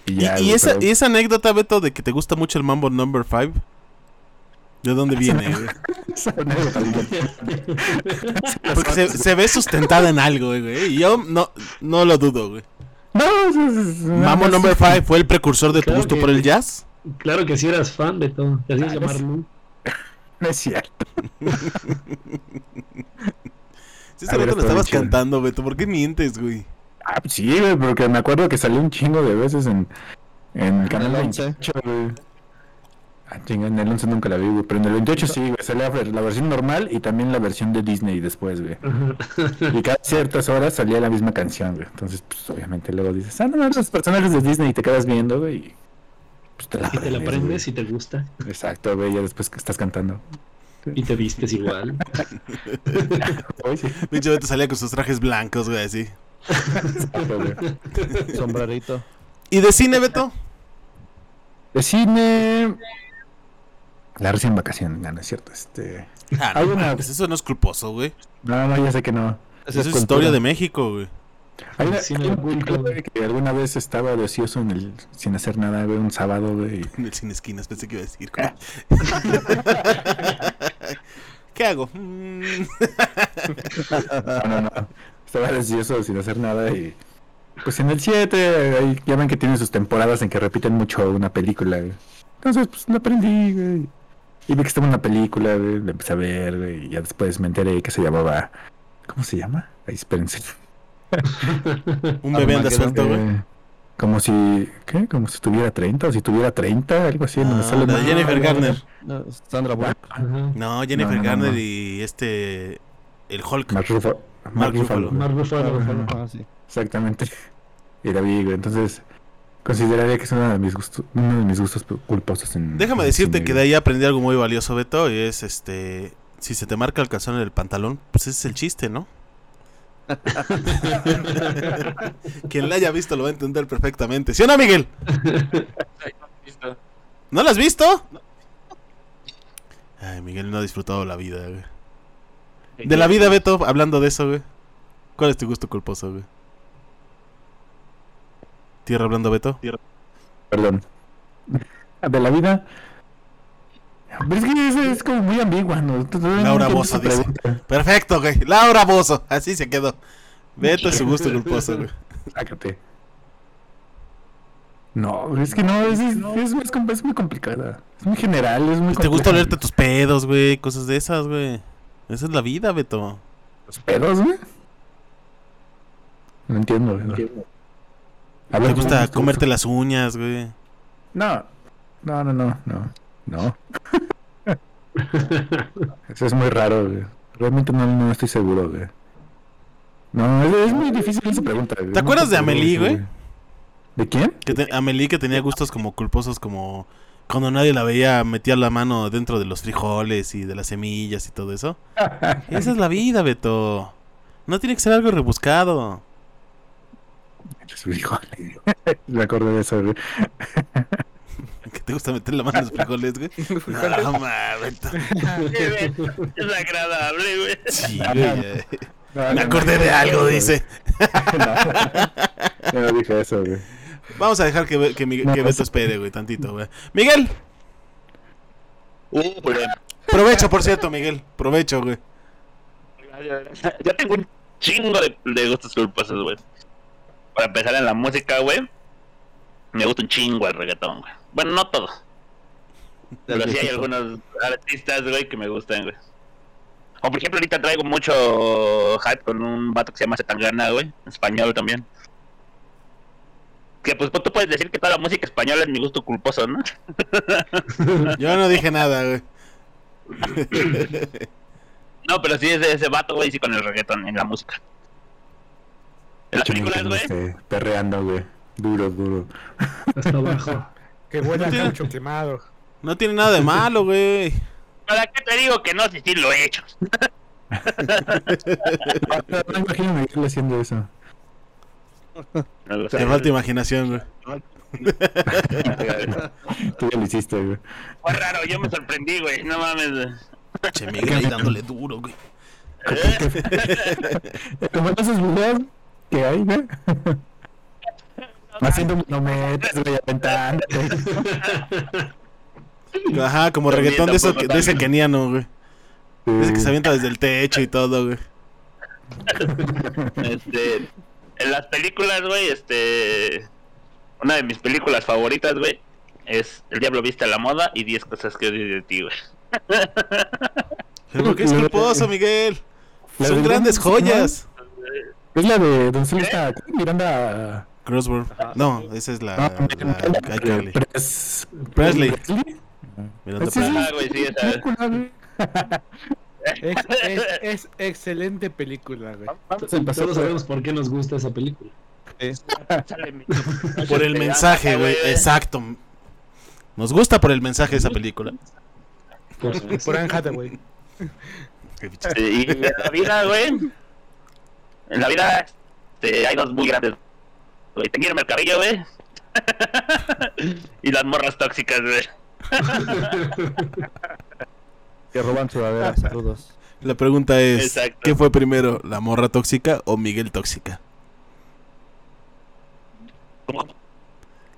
Y, ya, esa, y esa anécdota, Beto, de que te gusta mucho el Mambo Number 5, ¿de dónde viene, güey? esa anécdota, güey. Porque se, se ve sustentada en algo, güey. Y yo no, no lo dudo, güey. No, es- Mambo no, Number 5 fue el precursor de tu gusto que- por el jazz. Claro que sí eras fan de todo. Te hacías Ah, llamar. <laughs> No es cierto. <laughs> Sí, ese Beto lo estabas chido. cantando, Beto. ¿Por qué mientes, güey? Ah, pues sí, güey, porque me acuerdo que salió un chingo de veces en, en el canal el 11. 28, güey. Ah, chinga, en el 11 nunca la vi, güey, pero en el 28 sí, güey, salía la versión normal y también la versión de Disney después, güey. Y cada ciertas horas salía la misma canción, güey. Entonces, pues obviamente luego dices, ah, no, no, los personajes de Disney y te quedas viendo, güey. Y pues te la Y te la aprendes, y te gusta. Exacto, güey, ya después que estás cantando. Y te vistes igual. <laughs> Pinche Beto salía con sus trajes blancos, güey, así. <laughs> Sombrerito. ¿Y de cine, Beto? De cine. La recién vacación, no, no es cierto. Este. Ah, Hay no, una- mames, eso no es culposo, güey. No, no, ya sé que no. Eso es cultura. historia de México, güey. Hay una, Cine hay un oculto, culto, güey. que alguna vez estaba de ocioso en el, sin hacer nada, güey, un sábado, güey. <laughs> En el cine esquinas, pensé que iba a decir. ¿Qué hago? Mm. No, no, no. Estaba de ocioso sin hacer nada y. Pues en el 7, ahí ya ven que tienen sus temporadas en que repiten mucho una película, güey. Entonces, pues lo aprendí, güey. Y vi que estaba en una película, güey, la empecé a ver, güey, y ya después me enteré que se llamaba. ¿Cómo se llama? Ahí, espérense. Un bebé anda suelto, güey. Como si. ¿Qué? Como si tuviera 30 o si tuviera 30, algo así. no me Ah, sale mal. Jennifer Garner. No, Sandra Bullock. Ajá. No, Jennifer No, no, no, Garner no. y este. El Hulk. Mark Ruffalo. Mark Ruffalo. Mark Ruffalo. Ah, sí. Exactamente. <laughs> Y güey. Entonces, consideraría que es uno de mis gustos, uno de mis gustos culposos en. Déjame en decirte que de ahí aprendí algo muy valioso, Beto, y es este. Si se te marca el calzón en el pantalón, pues ese es el chiste, ¿no? <laughs> Quien la haya visto lo va a entender perfectamente. ¿Sí o no, Miguel? ¿No lo has visto? Ay, Miguel no ha disfrutado la vida, güey. De la vida, Beto, hablando de eso, güey. ¿Cuál es tu gusto culposo, güey? Tierra hablando, Beto. Perdón. De la vida. Pero es que es, es como muy ambigua, ¿no? Laura Bozo dice. pregunta. Perfecto, güey. Laura Bozo. Así se quedó. Beto es su gusto culposo, güey. Sácate. No, es que no, es, es, es, es com- es muy complicada. Es muy general, es muy Pues te gusta olerte tus pedos, güey. Cosas de esas, güey. Esa es la vida, Beto. ¿Los pedos, güey? No entiendo, güey. A Te gusta ¿cómo es tu comerte las uñas, güey. No, no, no, no, no. No. <laughs> Eso es muy raro, güey. Realmente no, no estoy seguro, güey. No, es, es muy difícil esa pregunta. güey. ¿Te acuerdas de Amelie, güey? ¿De quién? Que te- Amelie que tenía gustos como culposos, como cuando nadie la veía, metía la mano dentro de los frijoles y de las semillas y todo eso. <laughs> Esa es la vida, Beto. No tiene que ser algo rebuscado. Híjole. <laughs> Me acordé de eso, te gusta meter la mano en los frijoles, güey. <laughs> No, ma, Beto. Es agradable, güey. Sí, güey. No, Me acordé de algo, no, dice. <laughs> No dije eso, güey. Vamos a dejar que, Miguel- que pues- Beto espere, güey, tantito, güey. Miguel, Uh, güey. provecho, por cierto, Miguel. Provecho, güey. Ya tengo un chingo de, de gustos culposos, güey. Para empezar en la música, güey. Me gusta un chingo el reggaetón, güey. Bueno, no todo. Pero sí hay <laughs> algunos artistas, güey, que me gustan, güey. O por ejemplo, ahorita traigo mucho hype con un vato que se llama Zetangana, güey. En español también. Que pues tú puedes decir que toda la música española es mi gusto culposo, ¿no? <laughs> Yo no dije nada, güey. No, pero sí ese, ese vato, güey, sí con el reggaetón en la música. En las películas, güey. Perreando, güey. Duro, duro. Hasta abajo. Que huele a <laughs> tiene- mucho quemado. No tiene nada de malo, güey. ¿Para qué te digo que no? Si sí lo he hecho. No, <laughs> no imagino a Miguel haciendo eso. No. Te falta imaginación, güey. <laughs> Tú ya lo hiciste, güey. Fue raro, yo me sorprendí, güey. No mames. güey. Che, Miguel ahí dándole duro, güey. Como en esos videos que hay, güey. Haciendo güey, aventándote. <laughs> Ajá, como También reggaetón de, eso, de ese keniano, güey. Ese que se avienta desde el techo y todo, güey. <laughs> Este, en las películas, güey, este, una de mis películas favoritas, güey, es El Diablo Viste a la Moda y 10 cosas que odio de ti, güey. Pero ¿por qué es culposo, Miguel? Son de grandes joyas. Es la de donde sale esta Miranda. Crossword. No, esa es la. No, la- ay, Kelly. Pres- Presley. Presley. Ah, güey. Es, es, es excelente película, güey. Todos sabemos por qué nos gusta esa película. Mi- Por el mensaje, güey. Exacto. Nos gusta por el mensaje de esa película. Por. Por Anne Hathaway. Y en la vida, güey, en la vida este, hay dos muy grandes, güey. Te quiero el cabello, güey. <laughs> y las morras tóxicas, güey. <laughs> Que roban sudaderas, saludos. La pregunta es: Exacto. ¿qué fue primero, la morra tóxica o Miguel tóxica?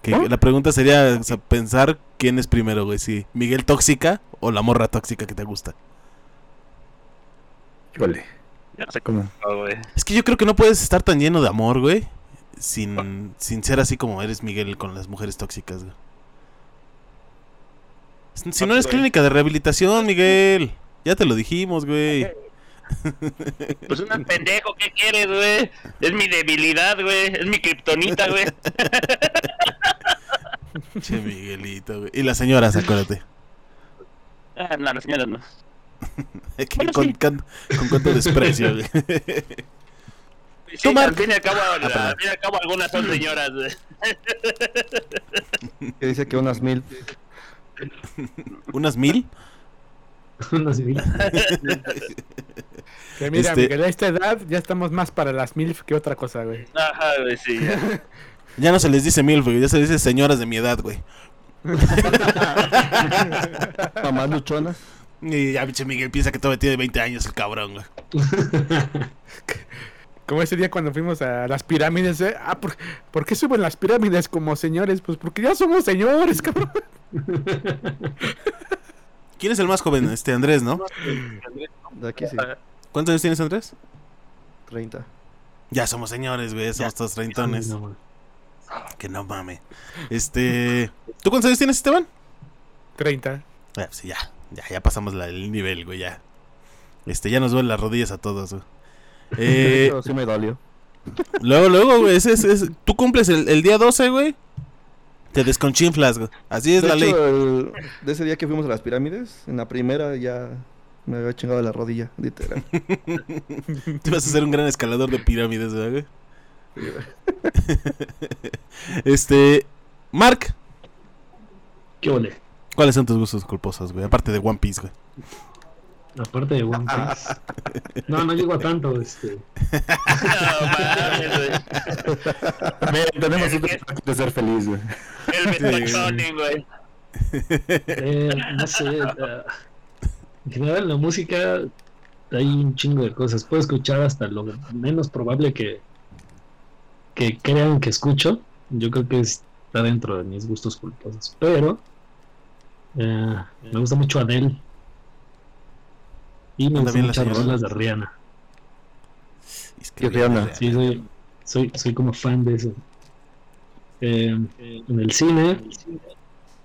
Que ¿Oh? La pregunta sería o sea, pensar quién es primero, güey. Si Miguel tóxica o la morra tóxica que te gusta. Híjole. Ya no sé ¿Cómo? cómo. Es que yo creo que no puedes estar tan lleno de amor, güey. Sin, sin ser así como eres Miguel con las mujeres tóxicas, güey. Si no eres clínica de rehabilitación, Miguel. Ya te lo dijimos, güey. Pues un pendejo, ¿qué quieres, güey? Es mi debilidad, güey. Es mi kriptonita, güey. <laughs> Che, Miguelito, güey. Y las señoras, acuérdate. Ah, no, la señora no. <laughs> Bueno, sí. con- con cuánto desprecio, güey. <laughs> Sí, Tú, Marc. al fin y al cabo, Ah, al perdón. fin y al cabo algunas son señoras, güey. Que dice que unas mil. ¿Unas mil? <laughs> Una civil. <laughs> Que mira, Este- Miguel, a esta edad ya estamos más para las MILF que otra cosa, güey. Ajá, güey, sí. ya. <laughs> Ya no se les dice mil, güey. Ya se les dice señoras de mi edad, güey. Mamás luchonas. Y ya, pinche Miguel piensa que todavía tiene 20 años el cabrón, güey. Como ese día cuando fuimos a las pirámides, ¿eh? Ah, ¿por, ¿por qué suben las pirámides como señores? Pues porque ya somos señores, cabrón. <laughs> ¿Quién es el más joven? Este Andrés, ¿no? De aquí sí. ¿Cuántos años tienes, Andrés? 30. Ya somos señores, güey. Somos todos treintones. No. Que no mame. Este. ¿Tú cuántos años tienes, Esteban? 30. Ah, pues ya, ya, ya pasamos la- el nivel, güey, ya. Este, ya nos duelen las rodillas a todos, güey. <laughs> Eh, Eso sí me dolió. luego, luego, güey, ese, ese- ese- tú cumples el, el día 12, güey. Te desconchinflas, güey. Así es De la hecho, ley. el- de ese día que fuimos a las pirámides, en la primera ya me había chingado la rodilla, literal. <laughs> Tú vas a ser un gran escalador de pirámides, ¿verdad, güey? <laughs> este. Mark, ¿Qué ole? ¿cuáles son tus gustos culposos, güey? Aparte de One Piece, güey. Aparte de One Piece. <laughs> No, no llego a tanto. Este. No mames, güey. Tenemos parte de ser feliz, güey. El metachoning, güey. Eh, no sé. en general, en la música hay un chingo de cosas. Puedo escuchar hasta lo menos probable que, que crean que escucho. Yo creo que está dentro de mis gustos culposos. Pero eh, me gusta mucho Adele. Y me gustan muchas rolas de Rihanna. Es ¿Qué bien, Rihanna? Sí, soy, soy, soy como fan de eso. Eh, en el cine,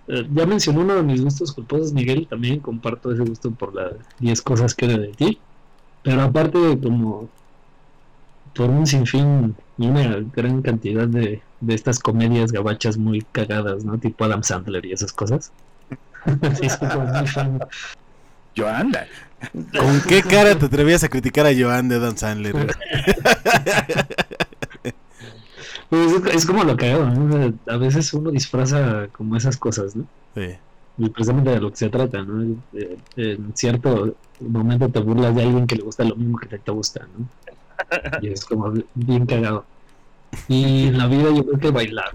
eh, ya mencionó uno de mis gustos culposos, Miguel, también comparto ese gusto por las 10 cosas que era de ti. Pero aparte, como por un sinfín y una gran cantidad de, de estas comedias gabachas muy cagadas, ¿no? Tipo Adam Sandler y esas cosas. <laughs> sí, soy como muy fan. Yo anda. ¿Con qué cara te atrevías a criticar a Joan de Adam Sandler? Pues es, es como lo cagado, ¿no? A veces uno disfraza como esas cosas, ¿no? Sí. y precisamente de lo que se trata, ¿no? En cierto momento te burlas de alguien que le gusta lo mismo que te, te gusta, ¿no? Y es como bien cagado. Y en la vida yo creo que bailar.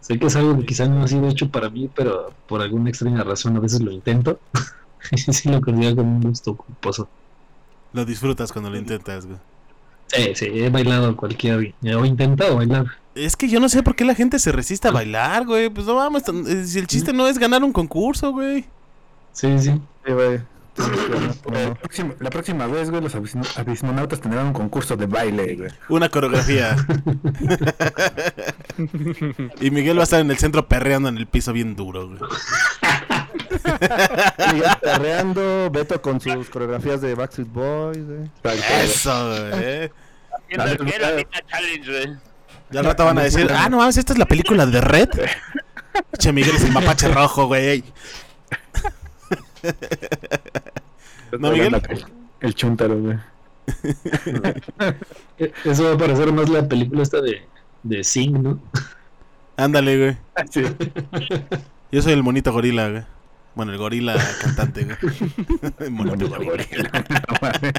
Sé que es algo que quizás no ha sido hecho para mí, pero por alguna extraña razón a veces lo intento. <laughs> sí lo considero como un gusto culposo. Lo disfrutas cuando lo intentas, güey. Sí, sí, he bailado cualquier... O intentado bailar. Es que yo no sé por qué la gente se resiste a bailar, güey. Pues no vamos, eh, si el chiste no es ganar un concurso, güey. Sí, sí. Sí, güey. La próxima, la próxima vez, güey, los abismo- abismonautas tendrán un concurso de baile, güey. Una coreografía. <laughs> y Miguel va a estar en el centro perreando en el piso bien duro, güey. <laughs> Miguel perreando, Beto con sus coreografías de Backstreet Boys, güey. Eso, güey. Haciendo que la neta challenge, güey. Ya al rato van a decir, ah, no mames, esta es la película de Red. Che, Miguel es el mapache rojo, güey. ¿No, Miguel? El, chúntaro, güey. <laughs> Eso va a parecer más la película esta de, de Sing, ¿no? Ándale, güey. Sí. Yo soy el monito gorila, güey. Bueno, el gorila cantante, güey. <laughs> El monito gorila. <laughs>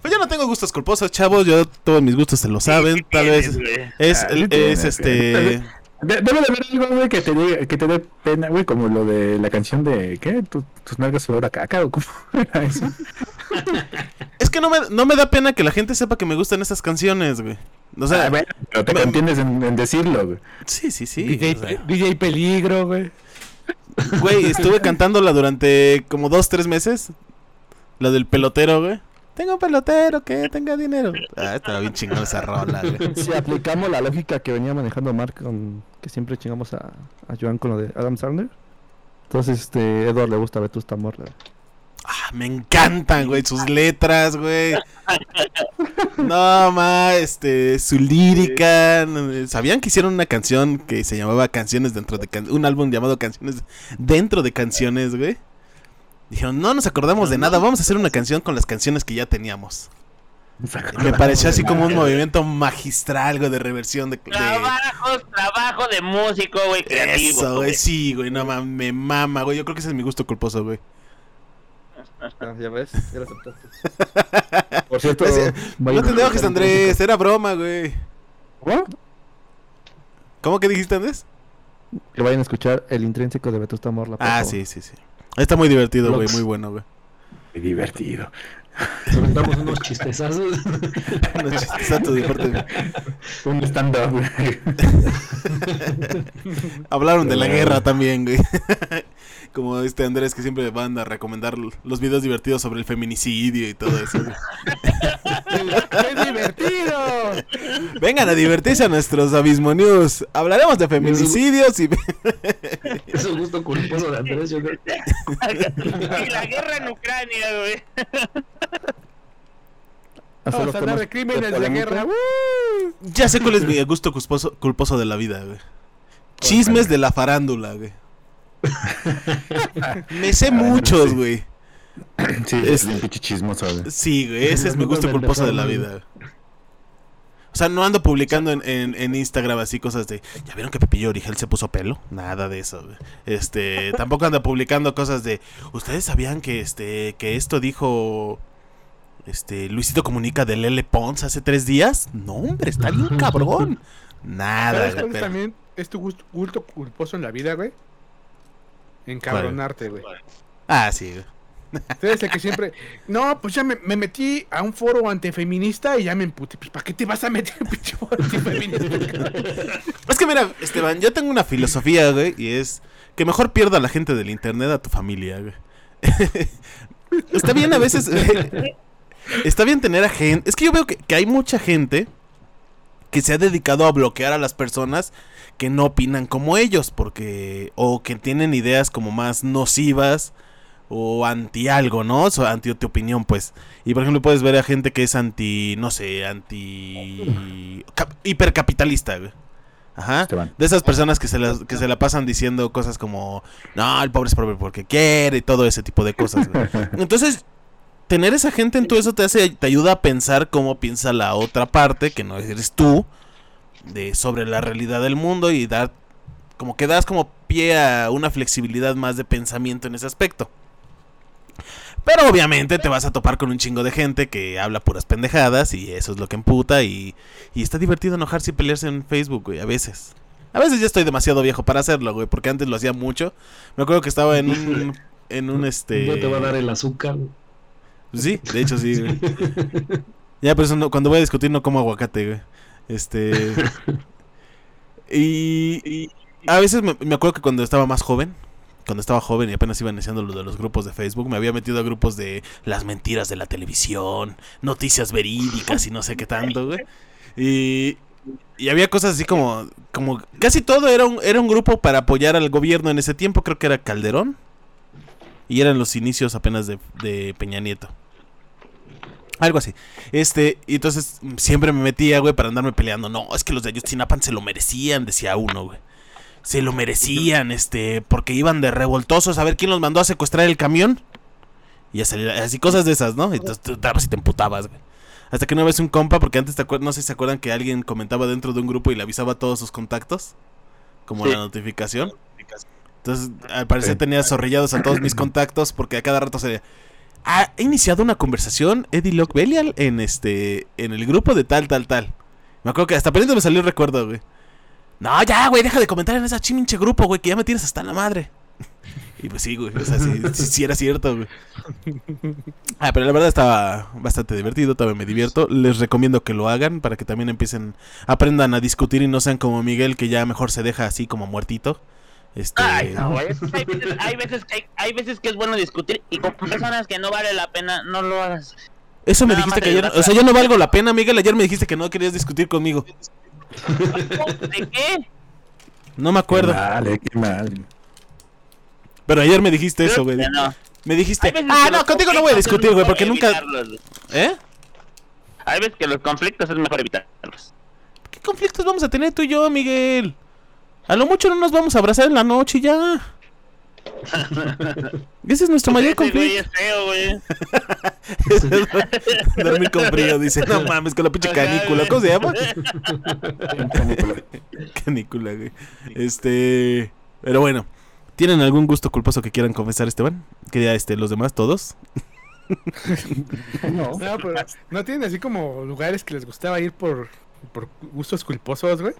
Pues yo no tengo gustos culposos, chavos. Yo todos mis gustos se lo saben. Tal vez es, Ah, es este. De- debe de haber algo, güey, que te dé que te dé pena, güey, como lo de la canción de ¿qué? Tu- tus nalgas olor a caca o cómo <laughs> era eso. Es que no me, no me da pena que la gente sepa que me gustan esas canciones, güey. O sea, Ah, bueno, pero te me- contienes en, en decirlo, güey. sí, sí, sí. DJ, o sea, DJ Peligro, güey. Güey, estuve cantándola durante como dos, tres meses. La del pelotero, güey. Tengo un pelotero que tenga dinero. Ah, estaba bien chingón esa rola, güey. Si aplicamos la lógica que venía manejando Mark con que siempre chingamos a, a Joan con lo de Adam Sandler. Entonces, este, Edward le gusta Vetusta Morla. Ah, me encantan, güey, sus letras, güey. No, ma, este, su lírica. ¿Sabían que hicieron una canción que se llamaba Canciones dentro de can- un álbum llamado Canciones dentro de canciones, güey? Dijeron, no nos acordamos de nada, vamos a hacer una canción con las canciones que ya teníamos. Me pareció así como un movimiento magistral, güey, de reversión de... de- Trabajos, trabajo de músico, güey, creativo. Eso, güey, güey. sí, güey, no mames, me mama, güey. Yo creo que ese es mi gusto culposo, güey. Ah, ya ves, ya lo aceptaste. <laughs> Por cierto, No te enojes, Andrés, era broma, güey. ¿Cómo? ¿Cómo que dijiste, Andrés? Que vayan a escuchar el intrínseco de Vetusta Morla. Ah, sí, sí, sí. Está muy divertido, güey, muy bueno, güey. Qué divertido. Soltamos unos chistezazos. <laughs> Unos chistezazos de parte. Un stand-up, güey. Hablaron de la guerra también, güey. Como este Andrés que siempre van a recomendar los videos divertidos sobre el feminicidio y todo eso. <laughs> ¡Qué divertido! Vengan a divertirse a nuestros Abismo News. Hablaremos de feminicidios y... <laughs> Es un gusto culposo de Andrés, yo creo. y la guerra en Ucrania, güey. Vamos los a hablar de crímenes de polémica. guerra. Ya sé cuál es mi gusto culposo, culposo de la vida, güey. Chismes de la farándula, güey. <laughs> Me sé muchos, güey. <clears throat> Sí, Es- bien pinche chismoso, güey. Sí, güey, ese es mi gusto culposo de la vida. O sea, no ando publicando en, en, en Instagram así cosas de, ¿ya vieron que Pepillo Origel se puso pelo? Nada de eso, güey. Este, <laughs> tampoco ando publicando cosas de, ¿ustedes sabían que este, que esto dijo, este, Luisito Comunica de Lele Pons hace tres días? No, hombre, está bien <laughs> cabrón. Nada, ¿Sabes güey, cuál pero- también es tu gusto, gusto culposo en la vida, güey? Encabronarte, güey. Ah, sí, güey. El que siempre. No, pues ya me, me metí a un foro antifeminista y ya me emputé. Pues, ¿para qué te vas a meter en un pinche foro antifeminista? Es que mira, Esteban, yo tengo una filosofía, güey, y es que mejor pierda a la gente del internet a tu familia, güey. <laughs> Está bien a veces, güey, <laughs> Está bien tener a gente. Es que yo veo que, que hay mucha gente que se ha dedicado a bloquear a las personas que no opinan como ellos, porque. o que tienen ideas como más nocivas o anti algo, ¿no? O anti tu opinión, pues. Y por ejemplo, puedes ver a gente que es anti, no sé, anti. cap- hipercapitalista, güey. Ajá. De esas personas que se, las, que se la pasan diciendo cosas como, no, el pobre es pobre porque quiere y todo ese tipo de cosas. güey. <laughs> Entonces, tener esa gente en todo eso te hace, te ayuda a pensar cómo piensa la otra parte, que no eres tú, de sobre la realidad del mundo y dar, como que das como pie a una flexibilidad más de pensamiento en ese aspecto. Pero obviamente te vas a topar con un chingo de gente que habla puras pendejadas y eso es lo que emputa y, y está divertido enojarse y pelearse en Facebook, güey, a veces. A veces ya estoy demasiado viejo para hacerlo, güey, porque antes lo hacía mucho. Me acuerdo que estaba en un, en un este... No te va a dar el azúcar. Sí, de hecho sí, güey. Ya, pero eso no- cuando voy a discutir no como aguacate, güey. Este... <laughs> Y, y a veces me, me acuerdo que cuando estaba más joven, cuando estaba joven y apenas iba iniciando lo de los grupos de Facebook, me había metido a grupos de las mentiras de la televisión, noticias verídicas y no sé qué tanto, güey. Y, y había cosas así como, como casi todo era un, era un grupo para apoyar al gobierno en ese tiempo, creo que era Calderón. Y eran los inicios apenas de, de Peña Nieto. Algo así. Este, y entonces mm, siempre me metía, güey, para andarme peleando. No, es que los de Ayotzinapa se lo merecían, decía uno, güey. Se lo merecían, este, porque iban de revoltosos a ver quién los mandó a secuestrar el camión. Y a salir, así cosas de esas, ¿no? Entonces tú estabas y te emputabas, güey. Hasta que una vez un compa, porque antes te no sé si se acuerdan que alguien comentaba dentro de un grupo y le avisaba a todos sus contactos. Como Sí. la notificación. Entonces, al parecer Sí. tenía zorrillados a todos mis contactos porque a cada rato se ha iniciado una conversación Eddie Locke Belial en este en el grupo de tal tal tal. Me acuerdo que hasta apenas me salió el recuerdo, güey. No, ya, güey, deja de comentar en esa chinche grupo, güey, que ya me tienes hasta la madre. <laughs> Y pues sí, güey, o sea, sí era cierto, güey. Ah, pero la verdad estaba bastante divertido, todavía me divierto. Les recomiendo que lo hagan para que también empiecen, aprendan a discutir y no sean como Miguel, que ya mejor se deja así como muertito. Este, Ay, no. Hay veces, hay, veces que hay, hay veces que es bueno discutir y con personas que no vale la pena, no lo hagas. Eso me Nada dijiste que ayer, o sea, yo no valgo la pena, Miguel. Ayer me dijiste que no querías discutir conmigo. ¿De qué? No me acuerdo. Qué mal, eh, qué mal. Pero ayer me dijiste eso, güey. Ya no. Me dijiste, ah, no, contigo no voy a discutir, güey, porque nunca... ¿Eh? Hay veces que los conflictos es mejor evitarlos. ¿Qué conflictos vamos a tener tú y yo, Miguel? A lo mucho no nos vamos a abrazar en la noche y ya. Ese es nuestro mayor Ese güey conflicto. es feo, güey. <laughs> Dormir con frío, dice. No mames, con la pinche canícula. ¿Cómo se llama? <laughs> Canícula, güey. Este. Pero bueno. ¿Tienen algún gusto culposo que quieran confesar, Esteban? Que ya, este, los demás, todos. No, pero no tienen así como lugares que les gustaba ir por, por gustos culposos, güey.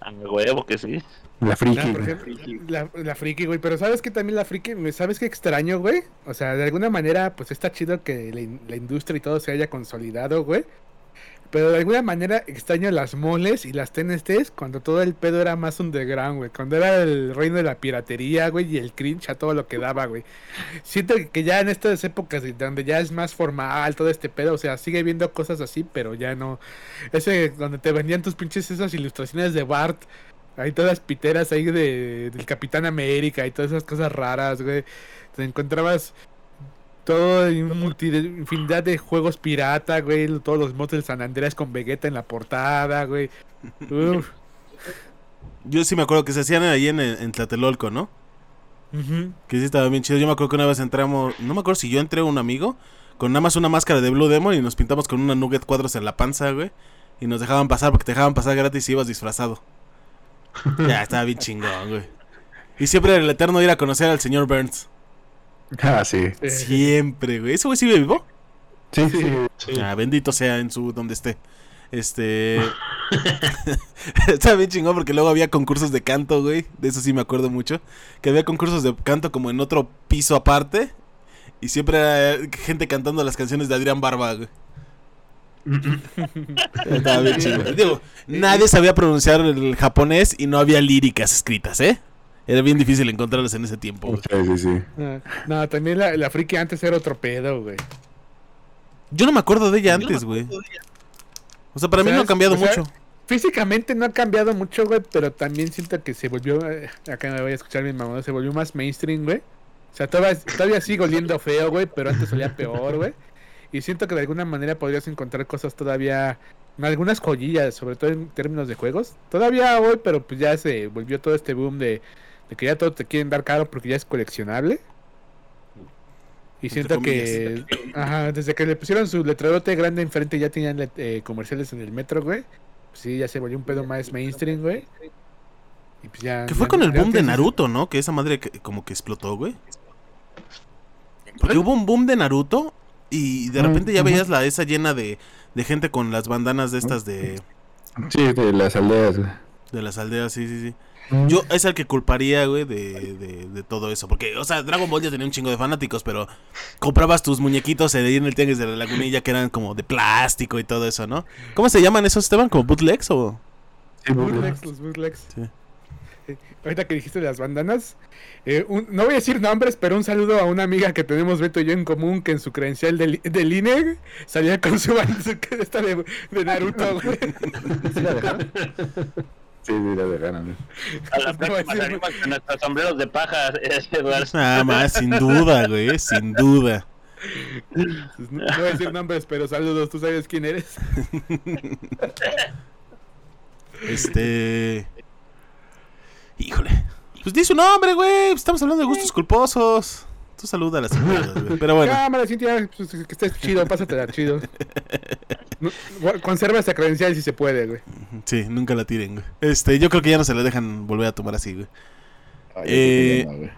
A mi huevo que sí. La friki. Güey. ejemplo, la, la friki, güey. Pero ¿sabes qué también la friki? me- ¿Sabes qué extraño, güey? O sea, de alguna manera, pues está chido que la, la industria y todo se haya consolidado, güey. Pero de alguna manera extraño las moles y las TNTs cuando todo el pedo era más underground, güey. Cuando era el reino de la piratería, güey, y el cringe a todo lo que daba, güey. Siento que ya en estas épocas de- donde ya es más formal todo este pedo, o sea, sigue viendo cosas así, pero ya no. Ese donde te vendían tus pinches esas ilustraciones de Bart. Hay todas piteras ahí de, del Capitán América y todas esas cosas raras, güey. Te encontrabas todo infinidad de juegos pirata, güey. Todos los mods del San Andreas con Vegeta en la portada, güey. Uf. Yo sí me acuerdo que se hacían ahí en, en Tlatelolco, ¿no? Que sí estaba bien chido. Yo me acuerdo que una vez entramos. No me acuerdo si yo entré un amigo. Con nada más una máscara de Blue Demon y nos pintamos con una nugget cuadros en la panza, güey. Y nos dejaban pasar porque te dejaban pasar gratis y ibas disfrazado. ya, estaba bien chingón, güey. Y siempre el eterno ir a conocer al señor Burns. <laughs> Ah, sí. Eh, Siempre, güey. ¿Ese güey sigue vivo? Sí, sí. Sí. Ah, bendito sea en su donde esté. Este. <laughs> Está bien chingón porque luego había concursos de canto, güey. De eso sí me acuerdo mucho. Que había concursos de canto como en otro piso aparte. Y siempre era gente cantando las canciones de Adrián Barba, güey. <laughs> Estaba bien chingón. Digo, nadie sabía pronunciar el japonés y no había líricas escritas, ¿eh? Era bien difícil encontrarlas en ese tiempo, güey. Sí, sí, sí. ah, No, también la, la friki antes era otro pedo, güey. Yo no me acuerdo de ella antes, güey. O sea, para O mí sea, no ha cambiado sea, mucho. Físicamente no ha cambiado mucho, güey, pero también siento que se volvió, eh, acá me voy a escuchar mi mamá, se volvió más mainstream, güey. O sea, todavía, todavía sigo oliendo feo, güey, pero antes olía peor, güey. Y siento que de alguna manera podrías encontrar cosas todavía, algunas joyillas, sobre todo en términos de juegos. Todavía hoy, pero pues ya se volvió todo este boom de, de que ya todo te quieren dar caro porque ya es coleccionable. Y Entre siento que, ajá, desde que le pusieron su letrerote grande enfrente ya tenían eh, comerciales en el metro, güey. Pues sí, ya se volvió un pedo más mainstream, güey. Y pues ya. Que fue ya- con el boom de Naruto, ¿no? Que esa madre que- como que explotó, güey. Porque hubo un boom de Naruto y de repente ya veías la esa llena de, de gente con las bandanas de estas de, Sí, de las aldeas, güey. de las aldeas, sí, sí, sí. Yo es el que culparía, güey, de, de, de todo eso. Porque, o sea, Dragon Ball ya tenía un chingo de fanáticos, pero comprabas tus muñequitos ahí en el tianguis de la lagunilla que eran como de plástico y todo eso, ¿no? ¿Cómo se llaman esos, Esteban? ¿Como bootlegs o...? Sí. Bootlegs, los bootlegs. Sí. <laughs> Ahorita que dijiste de las bandanas, eh, un- no voy a decir nombres, pero un saludo a una amiga que tenemos Beto y yo en común, que en su credencial del, del INE salía con su bandana <laughs> esta de, de Naruto, <laughs> güey. ¿Sí la dejaron? Sí, sí, la dejaron, güey. A la <laughs> próxima salimos con nuestros sombreros de paja, <laughs> Eduardo. Nada más, sin duda, güey, sin duda. No, no voy a decir nombres, pero saludos, tú sabes quién eres. Este... Híjole. Pues di su nombre, güey. Estamos hablando de gustos culposos. Tú saluda a las güey. Pero bueno. Cámara, Cintia, pues, que estés chido, pásatela chido. <laughs> Conserva esa credencial si se puede, güey. Sí, nunca la tiren, güey. Este, yo creo que ya no se la dejan volver a tomar así, güey. Ay, Eh, yo creo que no, güey.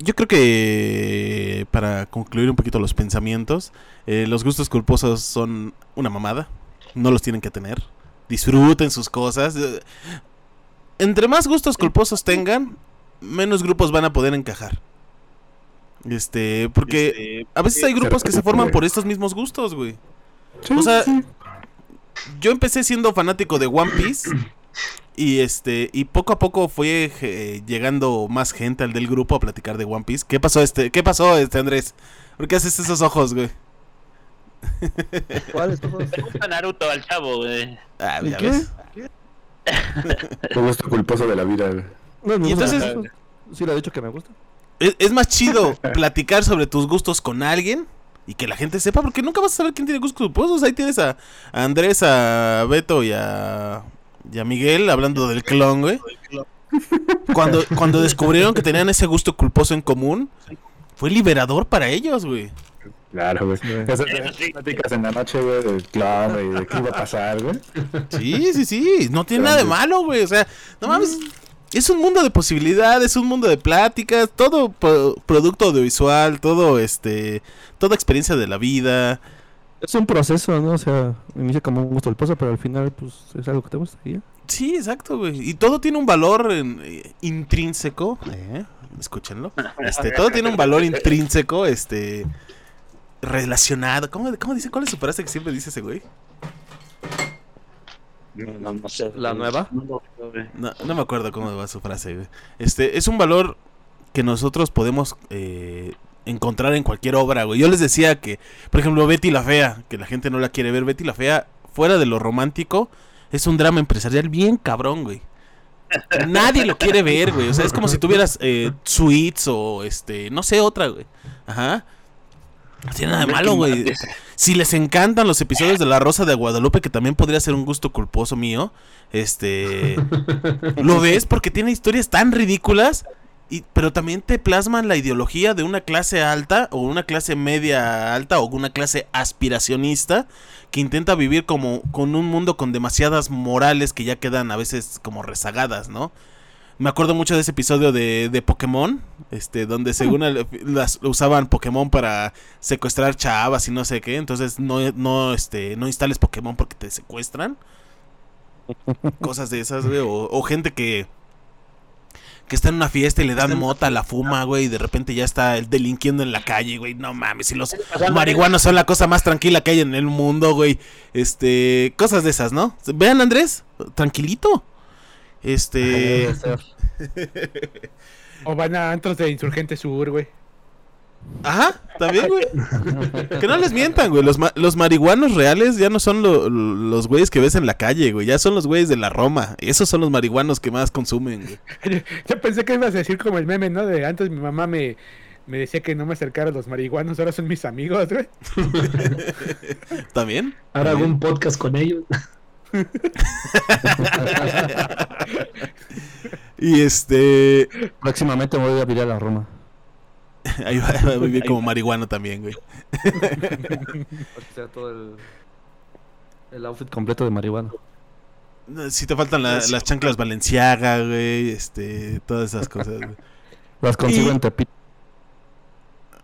Yo creo que para concluir un poquito los pensamientos, eh, los gustos culposos son una mamada. No los tienen que tener. Disfruten sus cosas. Eh, Entre más gustos culposos tengan, menos grupos van a poder encajar. Este, porque a veces hay grupos que se forman por estos mismos gustos, güey. Sí, o sea, sí. Yo empecé siendo fanático de One Piece y este y poco a poco fue eh, llegando más gente al del grupo a platicar de One Piece. ¿Qué pasó este? ¿Qué pasó este Andrés? ¿Por qué haces esos ojos, güey? ¿Cuáles ojos? Le gusta Naruto al chavo, güey. Ah, ¿Y ya qué? ves. <laughs> Tu gusto culposo de la vida, güey. No, me Y entonces- Sí, le he dicho que me gusta. Es, es más chido <laughs> platicar sobre tus gustos con alguien y que la gente sepa, porque nunca vas a saber quién tiene gustos culposos. Ahí tienes a, a Andrés, a Beto y a, y a Miguel hablando del clon, güey. Cuando, cuando descubrieron que tenían ese gusto culposo en común, fue liberador para ellos, güey. Claro, güey. Esas pláticas en la noche, güey, del clown, güey, de qué iba a pasar, güey. Sí, sí, sí. No tiene nada de malo, güey. O sea, no mames. Es un mundo de posibilidades, es un mundo de pláticas, todo pro- producto audiovisual, todo este, toda experiencia de la vida. Es un proceso, ¿no? O sea, inicia como un gusto culposo, pero al final, pues, es algo que te gusta. ya. Sí, exacto, güey. Y todo tiene un valor en- eh, intrínseco. ¿eh? Escúchenlo. Este, todo tiene un valor intrínseco, este, relacionado. ¿Cómo, cómo dice? ¿Cuál es su frase que siempre dice ese güey? No, no, no sé. ¿La nueva? No, me acuerdo cómo va su frase, güey. Este, es un valor que nosotros podemos eh, encontrar en cualquier obra, güey. Yo les decía que, por ejemplo, Betty la Fea, que la gente no la quiere ver, Betty la Fea, fuera de lo romántico, es un drama empresarial bien cabrón, güey. Nadie lo quiere ver, güey. O sea, es como si tuvieras eh, Sweets o este, no sé, otra, güey. Ajá. No tiene nada de malo, güey. Si les encantan los episodios de La Rosa de Guadalupe, que también podría ser un gusto culposo mío, este, <laughs> lo ves porque tiene historias tan ridículas, y, pero también te plasman la ideología de una clase alta o una clase media alta o una clase aspiracionista que intenta vivir como con un mundo con demasiadas morales que ya quedan a veces como rezagadas, ¿no? Me acuerdo mucho de ese episodio de, de Pokémon, este, donde según el- las usaban Pokémon para secuestrar chavas y no sé qué, entonces no, no, este, no instales Pokémon porque te secuestran. Cosas de esas, güey, o, o gente que que está en una fiesta y le dan mota, la fuma, güey, y de repente ya está el delinquiendo en la calle, güey. No mames, si los marihuanos son la cosa más tranquila que hay en el mundo, güey. Este, cosas de esas, ¿no? Vean, Andrés, tranquilito. Este, <laughs> O van a antros de Insurgente Sur, güey. Ajá, también, güey. <laughs> Que no les mientan, güey. Los, ma- los marihuanos reales ya no son lo- lo- los güeyes que ves en la calle, güey. Ya son los güeyes de la Roma. Esos son los marihuanos que más consumen, güey. <laughs> Yo pensé que ibas a decir como el meme, ¿no? De antes mi mamá me, me decía que no me acercara a los marihuanos, ahora son mis amigos, güey. ¿También? Ahora hago un podcast con ellos. <laughs> Y este. Próximamente me voy a virar a Roma. <laughs> Ahí va, va muy bien como marihuano también, güey. <laughs> Sea todo el, el outfit completo de marihuana. Si te faltan la- las chanclas Valenciaga, güey. Este, todas esas cosas, güey. Las consigo Y- en Tepito.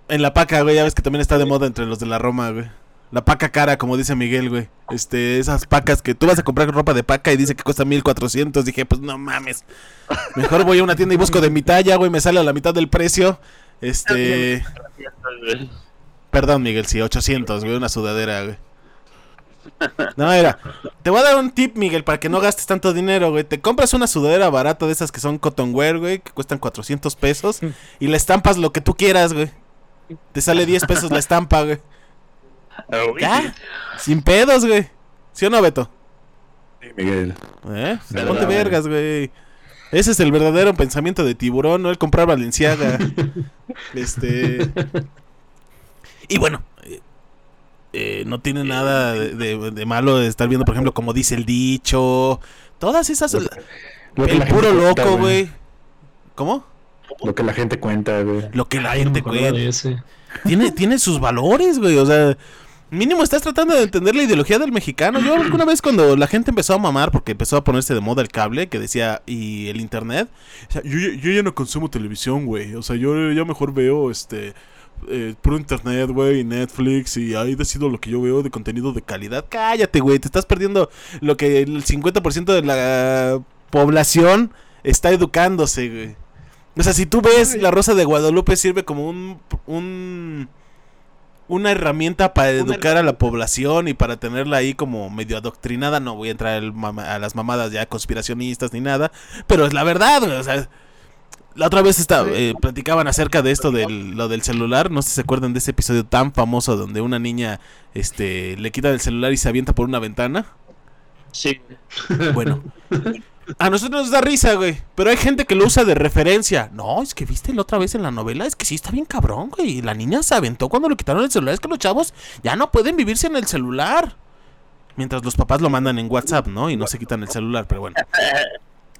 En la paca, güey, ya ves que también está de moda entre los de la Roma, güey. La paca cara, como dice Miguel, güey. Este, esas pacas que tú vas a comprar ropa de paca y dice que cuesta 1400. Dije, pues no mames. Mejor voy a una tienda y busco de mi talla, güey. Me sale a la mitad del precio. Este. Perdón, Miguel, sí, 800, güey. Una sudadera, güey. No, era. Te voy a dar un tip, Miguel, para que no gastes tanto dinero, güey. Te compras una sudadera barata de esas que son cotton wear, güey, que cuestan 400 pesos. Y le estampas lo que tú quieras, güey. Te sale 10 pesos la estampa, güey. Ya, sin pedos, güey. ¿Sí o no, Beto? Sí, Miguel. ¿Eh? Ponte verdad, vergas, güey. Ese es el verdadero pensamiento de tiburón, no el comprar Valenciaga. <laughs> este. Y bueno, eh, eh, no tiene nada de, de- de malo de estar viendo, por ejemplo, como dice el dicho. Todas esas. Lo que el puro cuenta, loco, güey. ¿Cómo? Lo que la gente cuenta, güey. Lo que la Ay, gente cuenta. Tiene, tiene sus valores, güey. O sea, mínimo estás tratando de entender la ideología del mexicano. Yo alguna vez cuando la gente empezó a mamar, porque empezó a ponerse de moda el cable, que decía, y el internet. O sea, yo, ya- yo ya no consumo televisión, güey. O sea, yo ya mejor veo este. Eh, puro internet, güey, y Netflix, y ahí decido lo que yo veo de contenido de calidad. Cállate, güey, te estás perdiendo lo que el 50% de la población está educándose, güey. O sea, si tú ves La Rosa de Guadalupe sirve como un, un una herramienta para educar a la población y para tenerla ahí como medio adoctrinada. No voy a entrar a las mamadas ya conspiracionistas ni nada, pero es la verdad, o sea, la otra vez estaba, eh, platicaban acerca de esto del lo del celular, no sé si se acuerdan de ese episodio tan famoso donde una niña este le quitan el celular y se avienta por una ventana. Sí. Bueno. <laughs> A nosotros nos da risa, güey. Pero hay gente que lo usa de referencia. No, es que viste la otra vez en la novela. Es que sí está bien cabrón, güey. La niña se aventó cuando le quitaron el celular. Es que los chavos ya no pueden vivirse en el celular. Mientras los papás lo mandan en WhatsApp, ¿no? Y no se quitan el celular, pero bueno.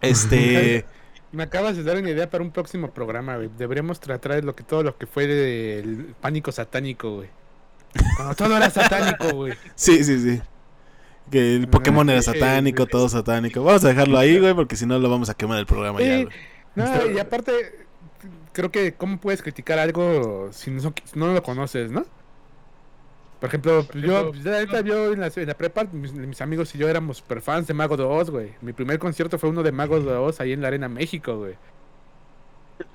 Este. <laughs> Me acabas de dar una idea para un próximo programa, güey. Deberíamos tratar lo que todo lo que fue del pánico satánico, güey. Cuando todo era satánico, güey. Sí, sí, sí. Que el Pokémon era satánico, todo satánico. Vamos a dejarlo ahí, güey, porque si no lo vamos a quemar el programa ya, güey. No, y aparte, creo que cómo puedes criticar algo si no, si no lo conoces, ¿no? Por ejemplo, pues, yo, en la, en la prepa, mis, mis amigos y yo éramos super fans de Mago de Oz, güey. Mi primer concierto fue uno de Mago de Oz ahí en la Arena México, güey.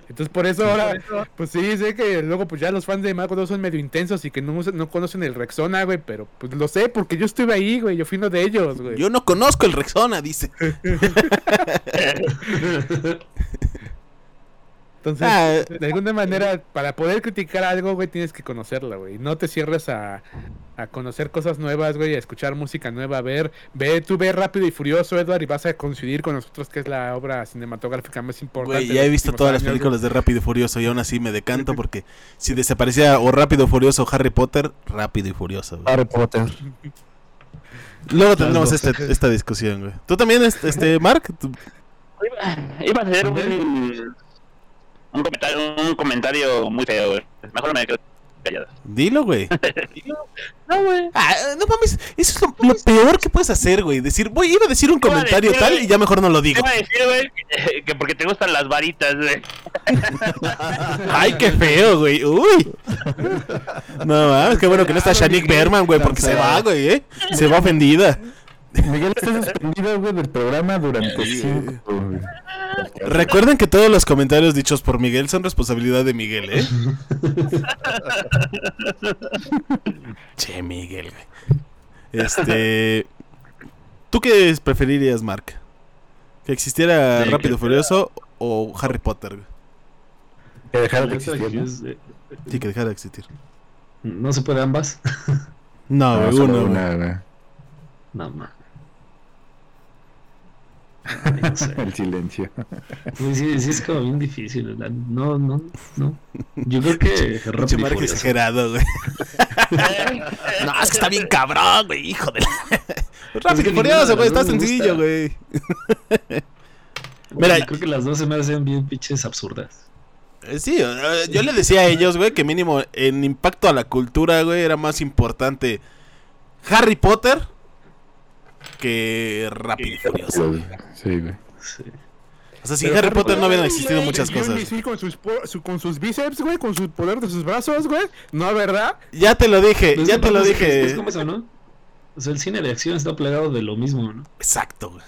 Entonces por eso ahora, pues sí, sé que luego pues ya los fans de Mago de Oz son medio intensos y que no, no conocen el Rexona, güey, pero pues lo sé porque yo estuve ahí, güey, yo fui uno de ellos, güey. Yo no conozco el Rexona, dice. <laughs> <laughs> Entonces, Ah, de alguna manera, para poder criticar algo, güey, tienes que conocerlo, güey. No te cierres a, a conocer cosas nuevas, güey, a escuchar música nueva, a ver, ve, tú ve Rápido y Furioso, Edward, y vas a coincidir con nosotros que es la obra cinematográfica más importante. Güey, ya he visto todas las películas de Rápido y Furioso y aún así me decanto <laughs> porque si desaparecía o Rápido y Furioso o Harry Potter, Rápido y Furioso. güey. Harry Potter. Luego tendremos este- esta discusión, güey. ¿Tú también, este, este, Mark? ¿Tú- Iba, iba a hacer un, un comentario, un comentario muy feo, güey. Mejor me quedo callado. Dilo, güey. <laughs> No, güey. Ah, no mames, eso es lo, lo peor que puedes hacer, güey. Decir, voy, iba a decir un comentario decir, tal güey. y ya mejor no lo Te digo. iba a decir, güey, que, que porque te gustan las varitas, güey. <laughs> Ay, qué feo, güey. Uy. No mames, qué bueno que no está Shanique Berman, güey, porque se va, güey, ¿eh? Se va ofendida. Miguel está <laughs> suspendido, güey, del programa durante cinco. güey. Recuerden que todos los comentarios dichos por Miguel son responsabilidad de Miguel, ¿eh? <laughs> che, Miguel, güey. Este. ¿Tú qué preferirías, Mark? ¿Que existiera Sí, Rápido que- Furioso o Harry Potter? güey? Que dejara de existir, Sí, que dejara de existir. No se puede ambas. No, No, güey, solo uno, güey. una, güey. No. Ay, no sé. <laughs> El silencio. Güey, Sí, sí, es como bien difícil. ¿verdad? No, no, no. Yo creo que Pinche rápido y exagerado, güey. <laughs> no, es que está bien cabrón, güey, hijo de la... Rápido y ninguna Furioso, güey, está sencillo, güey. Creo que las dos se me hacen bien pinches absurdas. Eh, Sí, yo le decía a ellos, güey, que mínimo en impacto a la cultura, güey, era más importante Harry Potter que Rápido y Furioso. Sí, güey. Sí. O sea, sin Harry Potter no hubieran güey, existido muchas cosas. Mjolnir con sus, su- con sus bíceps, güey, con su poder de sus brazos, güey. No, ¿verdad? Ya te lo dije, Pues ya te lo pues, Es dije. como eso, ¿no? O sea, el cine de acción está plagado de lo mismo, ¿no? Exacto, güey.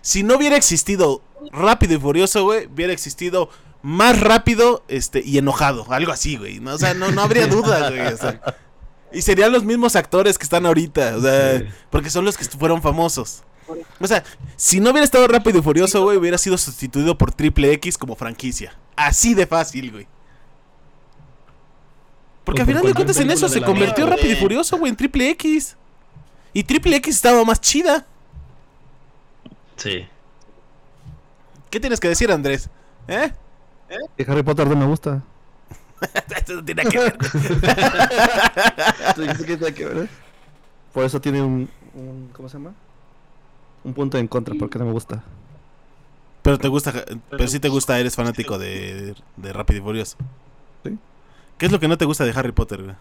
Si no hubiera existido Rápido y Furioso, güey, hubiera existido más rápido este, y enojado. Algo así, güey. ¿no? O sea, no, no habría duda, güey. o sea. <laughs> y serían los mismos actores que están ahorita. O sea, Sí. porque son los que fueron famosos. O sea, si no hubiera estado Rápido y Furioso, güey, hubiera sido sustituido por Triple X como franquicia. Así de fácil, güey. Porque O a por final de cuentas en eso se convirtió vida, Rápido y. Furioso, güey, en Triple X. Y Triple X estaba más chida. Sí. ¿Qué tienes que decir, Andrés? ¿Eh? Que Harry Potter no me gusta. <laughs> Eso no tiene que ver. <laughs> ¿Tú dices que tiene que ver? Por eso tiene un, un- ¿Cómo se llama? Un punto en contra, porque no me gusta. Pero te gusta, pero sí te gusta, eres fanático de, de Rápido y Furioso. Sí. ¿Qué es lo que no te gusta de Harry Potter, güey?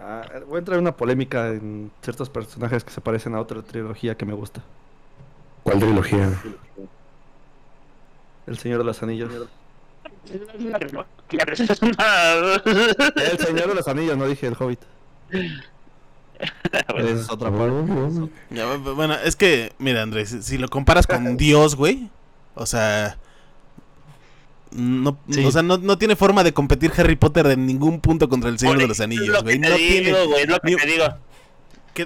Ah, voy a entrar en una polémica en ciertos personajes que se parecen a otra trilogía que me gusta. ¿Cuál trilogía? El Señor de los Anillos. La presencia es una... El Señor de los Anillos, no dije el Hobbit. <laughs> Esa es otra parte. Ya, Bueno, es que, mira, Andrés, si- si lo comparas con <laughs> Dios, güey, o sea, no, Sí. o sea, no, no tiene forma de competir Harry Potter en ningún punto contra el Señor de los Anillos, lo güey. que No digo, tiene. güey, es lo que ni- te digo. ¿Qué?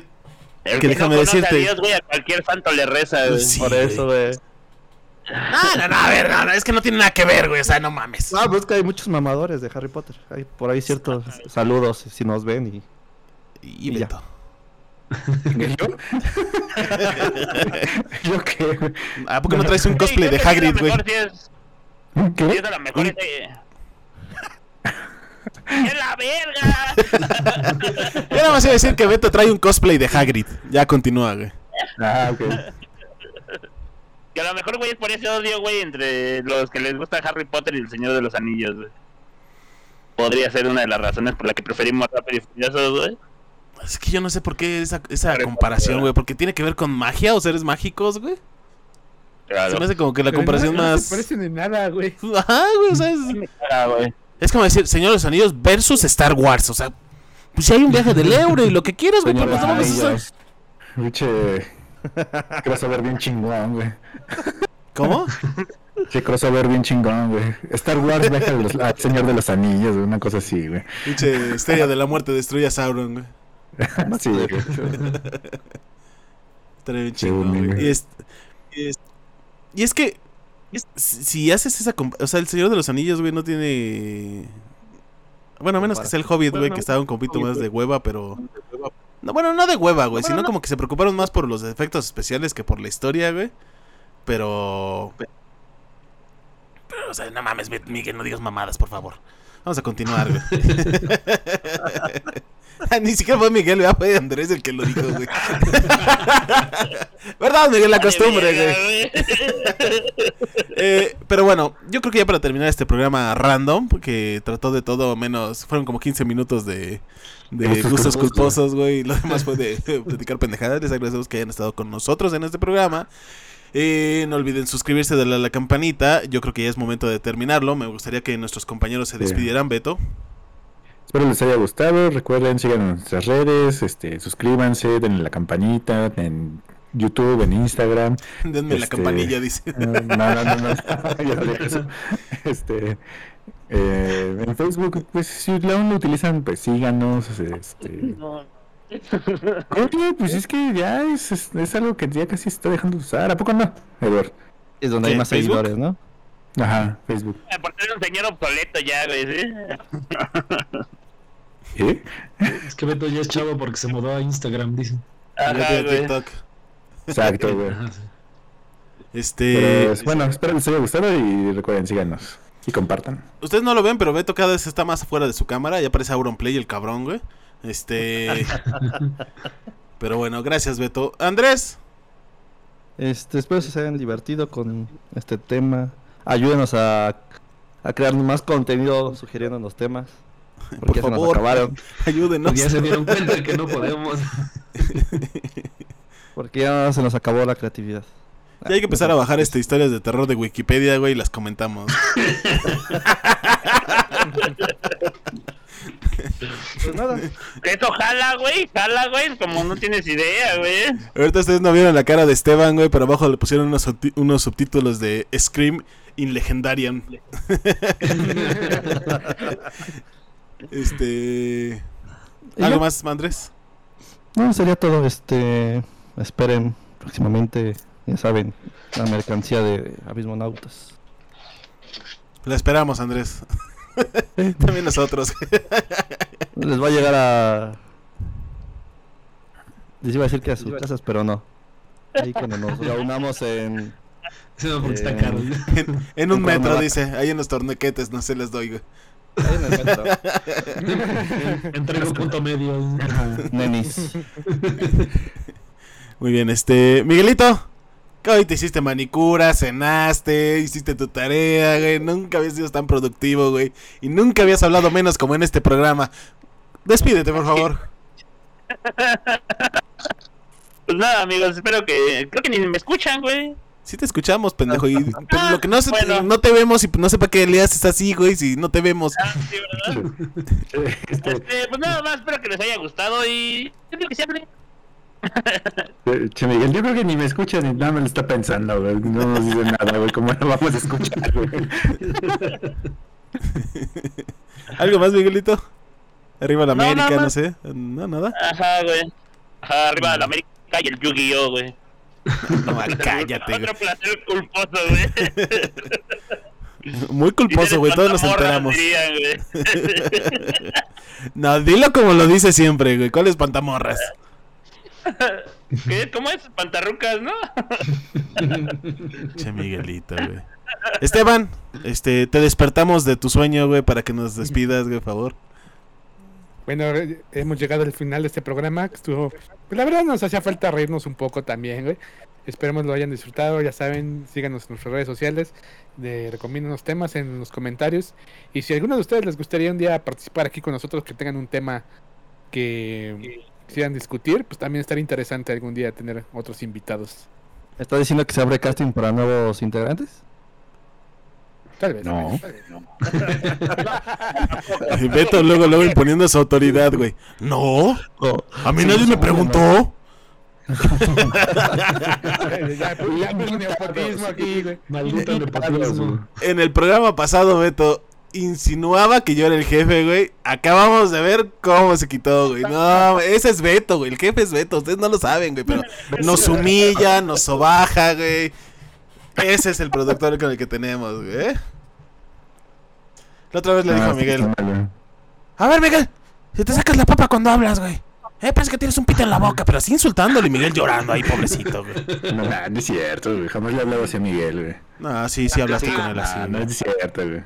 El que que, déjame no decirte- a Dios, güey, a cualquier santo le reza, güey. Sí, Por eso, güey. No, no, no, a ver, no, no, es que no tiene nada que ver, güey, o sea, no mames. Ah, pues es que hay muchos mamadores de Harry Potter. Hay por ahí ciertos saludos si nos ven y... Y y ya. Beto. ¿Yo? <laughs> <laughs> ¿Yo qué? güey? ¿A poco no traes un cosplay de sí, a Hagrid, güey? sí es- ¿Qué? es a lo mejor ese... <laughs> ¡Es la verga! Yo nada más iba a decir que Beto trae un cosplay de Hagrid. Ya continúa, güey. Ah, ok. Que a lo mejor, güey, es por ese odio, güey, entre los que les gusta Harry Potter y el Señor de los Anillos, güey. Podría ser una de las razones por la que preferimos Rápido y Furioso, güey. Es que yo no sé por qué esa, esa Harry comparación, güey. Porque tiene que ver con magia o seres mágicos, güey. Claro. Se me hace como que la Pero comparación no, no más. se parecen en nada, güey. <laughs> Ajá, güey, o sea, es, Ah, güey. es como decir Señor de los Anillos versus Star Wars. O sea, pues si hay un viaje del euro y lo que quieras, güey. Pero no los sea- Anillos. Pinche crossover bien chingón, güey. ¿Cómo? <laughs> Che, crossover bien chingón, güey. Star Wars ah, Señor de los Anillos, güey, una cosa así, güey. Pinche estrella de la muerte destruye a Sauron, güey. <laughs> Sí, güey. <laughs> Estaría bien chingón, bonito. güey. Y es, y es, y es que si si haces esa... O sea, el Señor de los Anillos, güey, no tiene... Bueno, a menos que sea el Hobbit, güey, que estaba un poquito más de hueva, pero... No, bueno, no de hueva, güey, sino como que se preocuparon más por los efectos especiales que por la historia, güey. Pero... Pero, o sea, no mames, Miguel, no digas mamadas, por favor. Vamos a continuar, güey. <laughs> Ah, Ni siquiera fue Miguel, ya fue Andrés el que lo dijo, güey. <laughs> ¿Verdad, Miguel? La costumbre, güey. <laughs> Eh, pero bueno, yo creo que ya para terminar este programa random, que trató de todo menos, fueron como 15 minutos de, de Gustos culposos. güey, y lo demás fue de, de platicar pendejadas. Les agradecemos que hayan estado con nosotros en este programa. Eh, no olviden suscribirse, darle a la campanita. Yo creo que ya es momento de terminarlo. Me gustaría que nuestros compañeros se despidieran, Beto. Espero les haya gustado. Recuerden, sigan en nuestras redes, este, suscríbanse, denle la campanita en YouTube, en Instagram. Denme la Este, campanilla, dice. No, no, no, no. <laughs> ya dije eso. Este, eh, en Facebook, pues si aún lo utilizan, pues síganos. Este, Oye, pues es que ya es, es, es algo que ya casi se está dejando de usar. ¿A poco no, Edward? Es donde ¿Qué, hay más Facebook? seguidores, ¿no? Ajá, Facebook. Por ser un señor obsoleto ya, güey, ¿sí? <laughs> ¿Eh? Es que Beto ya es chavo porque se mudó a Instagram, dicen. Ajá, güey. TikTok. Exacto, güey. Este. Pero, bueno, espero les haya gustado y recuerden, síganos y compartan. Ustedes no lo ven, pero Beto cada vez está más afuera de su cámara. Ya parece Auronplay el cabrón, güey. Este. <laughs> pero bueno, gracias, Beto. Andrés. Este, espero que se hayan divertido con este tema. Ayúdenos a, a crear más contenido sugiriendo los temas. <laughs> Porque Por ya se nos favor. acabaron. <laughs> Ayúdenos. Porque ya se dieron cuenta que no podemos. Porque ya se nos acabó la creatividad. Ya hay que empezar a bajar este historias de terror de Wikipedia, güey, y las comentamos. Pues nada. Eso jala, güey. Jala, güey. Como no tienes idea, güey. Ahorita ustedes no vieron la cara de Esteban, güey, pero abajo le pusieron unos, unos subtítulos de Scream in Legendarian. <laughs> este. ¿Y ¿Algo ya? más, Andrés? No, sería todo. Este. Esperen próximamente, ya saben, la mercancía de Abismonautas. La esperamos, Andrés. <laughs> También nosotros. <laughs> Les va a llegar a. Les iba a decir que a sus casas, pero no. Ahí cuando nos reunamos en. <laughs> Porque Eh, caro. en, en un En metro, Cuernavaca. dice. Ahí en los tornequetes, no se les doy, güey. ahí en el metro. Entrego punto medio. Nenis. Muy bien, este. Miguelito. Que hoy te hiciste manicura, cenaste, hiciste tu tarea, güey. Nunca habías sido tan productivo, güey. Y nunca habías hablado menos como en este programa. Despídete, por favor. <laughs> Pues nada, amigos. Espero que. Creo que ni me escuchan, güey. Sí te escuchamos, pendejo. Y, pero lo que no, se- Bueno. no te vemos y no sé para qué le haces así, güey, si no te vemos. Ah, sí, ¿verdad? <laughs> Este, pues nada más. Espero que les haya gustado. Y. Creo que eh, <laughs> Che Miguel, yo creo que ni me escucha ni nada me lo está pensando, güey. No nos dice nada, güey. ¿Cómo lo vamos a escuchar, güey? <laughs> ¿Algo más, Miguelito? Arriba la No, América, no más. sé. No, nada. Ajá, güey. Ajá, arriba de la América y el Yu-Gi-Oh, güey. <laughs> No, mal, cállate, güey. Otro placer culposo, güey. Muy culposo, güey. Todos nos enteramos. dirían, güey. No, dilo como lo dice siempre, güey. ¿Cuáles pantamorras? ¿Qué? ¿Cómo es? Pantarrucas, ¿no? <laughs> Che, Miguelito, güey. Esteban, este, te despertamos de tu sueño, güey, para que nos despidas, güey, por favor. Bueno, eh, hemos llegado al final de este programa. que Estuvo. Pues la verdad nos hacía falta reírnos un poco también, güey. Esperemos lo hayan disfrutado. Ya saben, síganos en nuestras redes sociales. De, recomienden temas en los comentarios. Y si a alguno de ustedes les gustaría un día participar aquí con nosotros, que tengan un tema que quisieran discutir, pues también estaría interesante algún día tener otros invitados. ¿Está diciendo que se abre casting para nuevos integrantes? Tal vez. No. tal vez no. Y Beto luego, luego imponiendo su autoridad, güey. No, a mí nadie me preguntó. ya, ya puso nepotismo aquí, güey. Maldito nepotismo. En el programa pasado, Beto insinuaba que yo era el jefe, güey. Acabamos de ver cómo se quitó, güey. No, ese es Beto, güey. El jefe es Beto. Ustedes no lo saben, güey, pero <laughs> nos humilla, nos sobaja, güey. Ese es el productor con el que tenemos, güey. ¿eh? La otra vez le dijo a Miguel. A ver, Miguel, si te sacas la papa cuando hablas, güey. Eh, parece que tienes un pito en la boca, pero así insultándole y Miguel llorando ahí, pobrecito, güey. No, no es cierto, güey. Jamás le he hablado así a Miguel, güey. No, sí, sí hablaste con él así. Ah, no güey. es cierto, güey.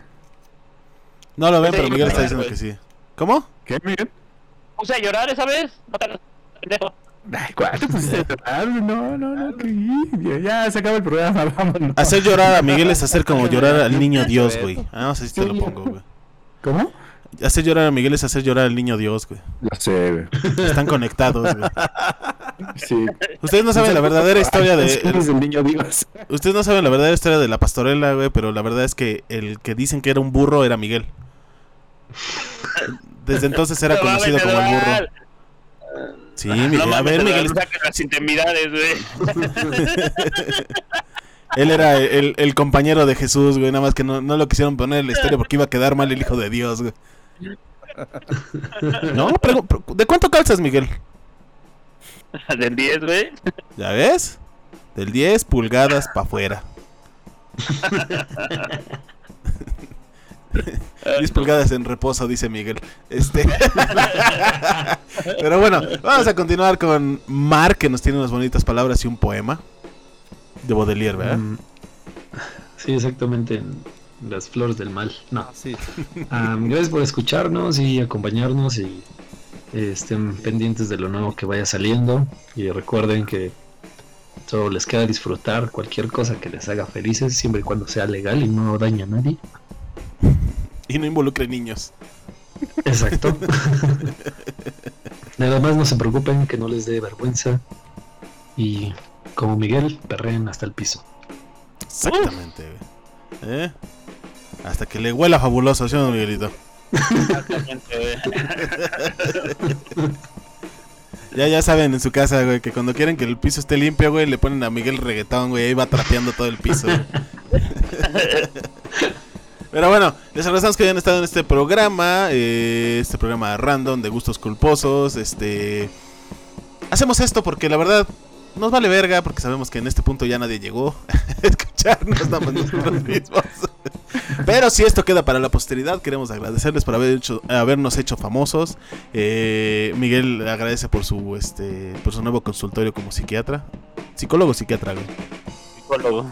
No lo ven, pero Miguel está diciendo que sí. ¿Cómo? ¿Qué, Miguel? Puse a llorar esa vez. Pendejo. Ay, ¿cuál te pusiste a llorar? No, no, no, que ya, ya se acaba el programa, <laughs> vámonos. Hacer llorar a Miguel es hacer como llorar al niño Dios, güey. Ah, no sé si te lo pongo, güey. ¿Cómo? Hacer llorar a Miguel es hacer llorar al niño Dios, güey. Lo sé, güey. Están conectados, güey. Sí. Ustedes no saben la verdadera historia de... Del niño Dios. Ustedes no saben la verdadera historia de la pastorela, güey, pero la verdad es que el que dicen que era un burro era Miguel. Desde entonces era <laughs> No conocido como el burro. Sí, Miguel. No A ver, Miguel. las intimidades, güey. <laughs> Él era el, el compañero de Jesús, güey. Nada más que no, no lo quisieron poner en la historia porque iba a quedar mal el hijo de Dios, güey. <laughs> No, ¿de cuánto calzas, Miguel? Del 10, güey. ¿Ya ves? Del 10 pulgadas para afuera. <laughs> 10 pulgadas en reposo, dice Miguel. Este. <laughs> Pero bueno, vamos a continuar con Mark, que nos tiene unas bonitas palabras y un poema. De Baudelaire, ¿verdad? Mm, Sí, exactamente. en Las flores del mal. No. sí. <laughs> Ah, gracias por escucharnos y acompañarnos y estén pendientes de lo nuevo que vaya saliendo y recuerden que solo les queda disfrutar cualquier cosa que les haga felices siempre y cuando sea legal y no dañe a nadie. Y no involucre niños. Exacto. <laughs> Nada más no se preocupen que no les dé vergüenza y como Miguel, perren hasta el piso. Exactamente, güey. ¿Eh? Hasta que le huela fabuloso, ¿sí o no, Miguelito? Exactamente, güey. <laughs> Ya, ya saben en su casa, güey, que cuando quieren que el piso esté limpio, güey, le ponen a Miguel reggaetón, güey, ahí va trapeando todo el piso. <laughs> Pero bueno, les agradecemos que hayan estado en este programa, eh, este programa random de gustos culposos, este... Hacemos esto porque la verdad nos vale verga, porque sabemos que en este punto ya nadie llegó <laughs> a escucharnos nada más nosotros <laughs> mismos. Pero si esto queda para la posteridad, queremos agradecerles por haber hecho, habernos hecho famosos. Eh, Miguel agradece por su este por su nuevo consultorio como psiquiatra. Psicólogo o psiquiatra, güey. Psicólogo.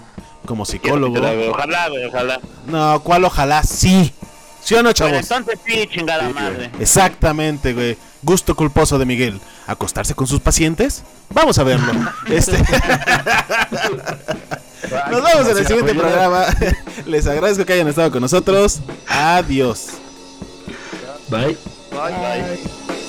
Como psicólogo. Ojalá, güey, ojalá. No, ¿cuál ojalá? Sí. ¿Sí o no, Bueno, chavos? entonces sí, chingada madre. Exactamente, güey. Gusto culposo de Miguel. ¿Acostarse con sus pacientes? Vamos a verlo. <laughs> Este... <laughs> Nos vemos en el siguiente programa. <laughs> Les agradezco que hayan estado con nosotros. Adiós. Bye. Bye, bye.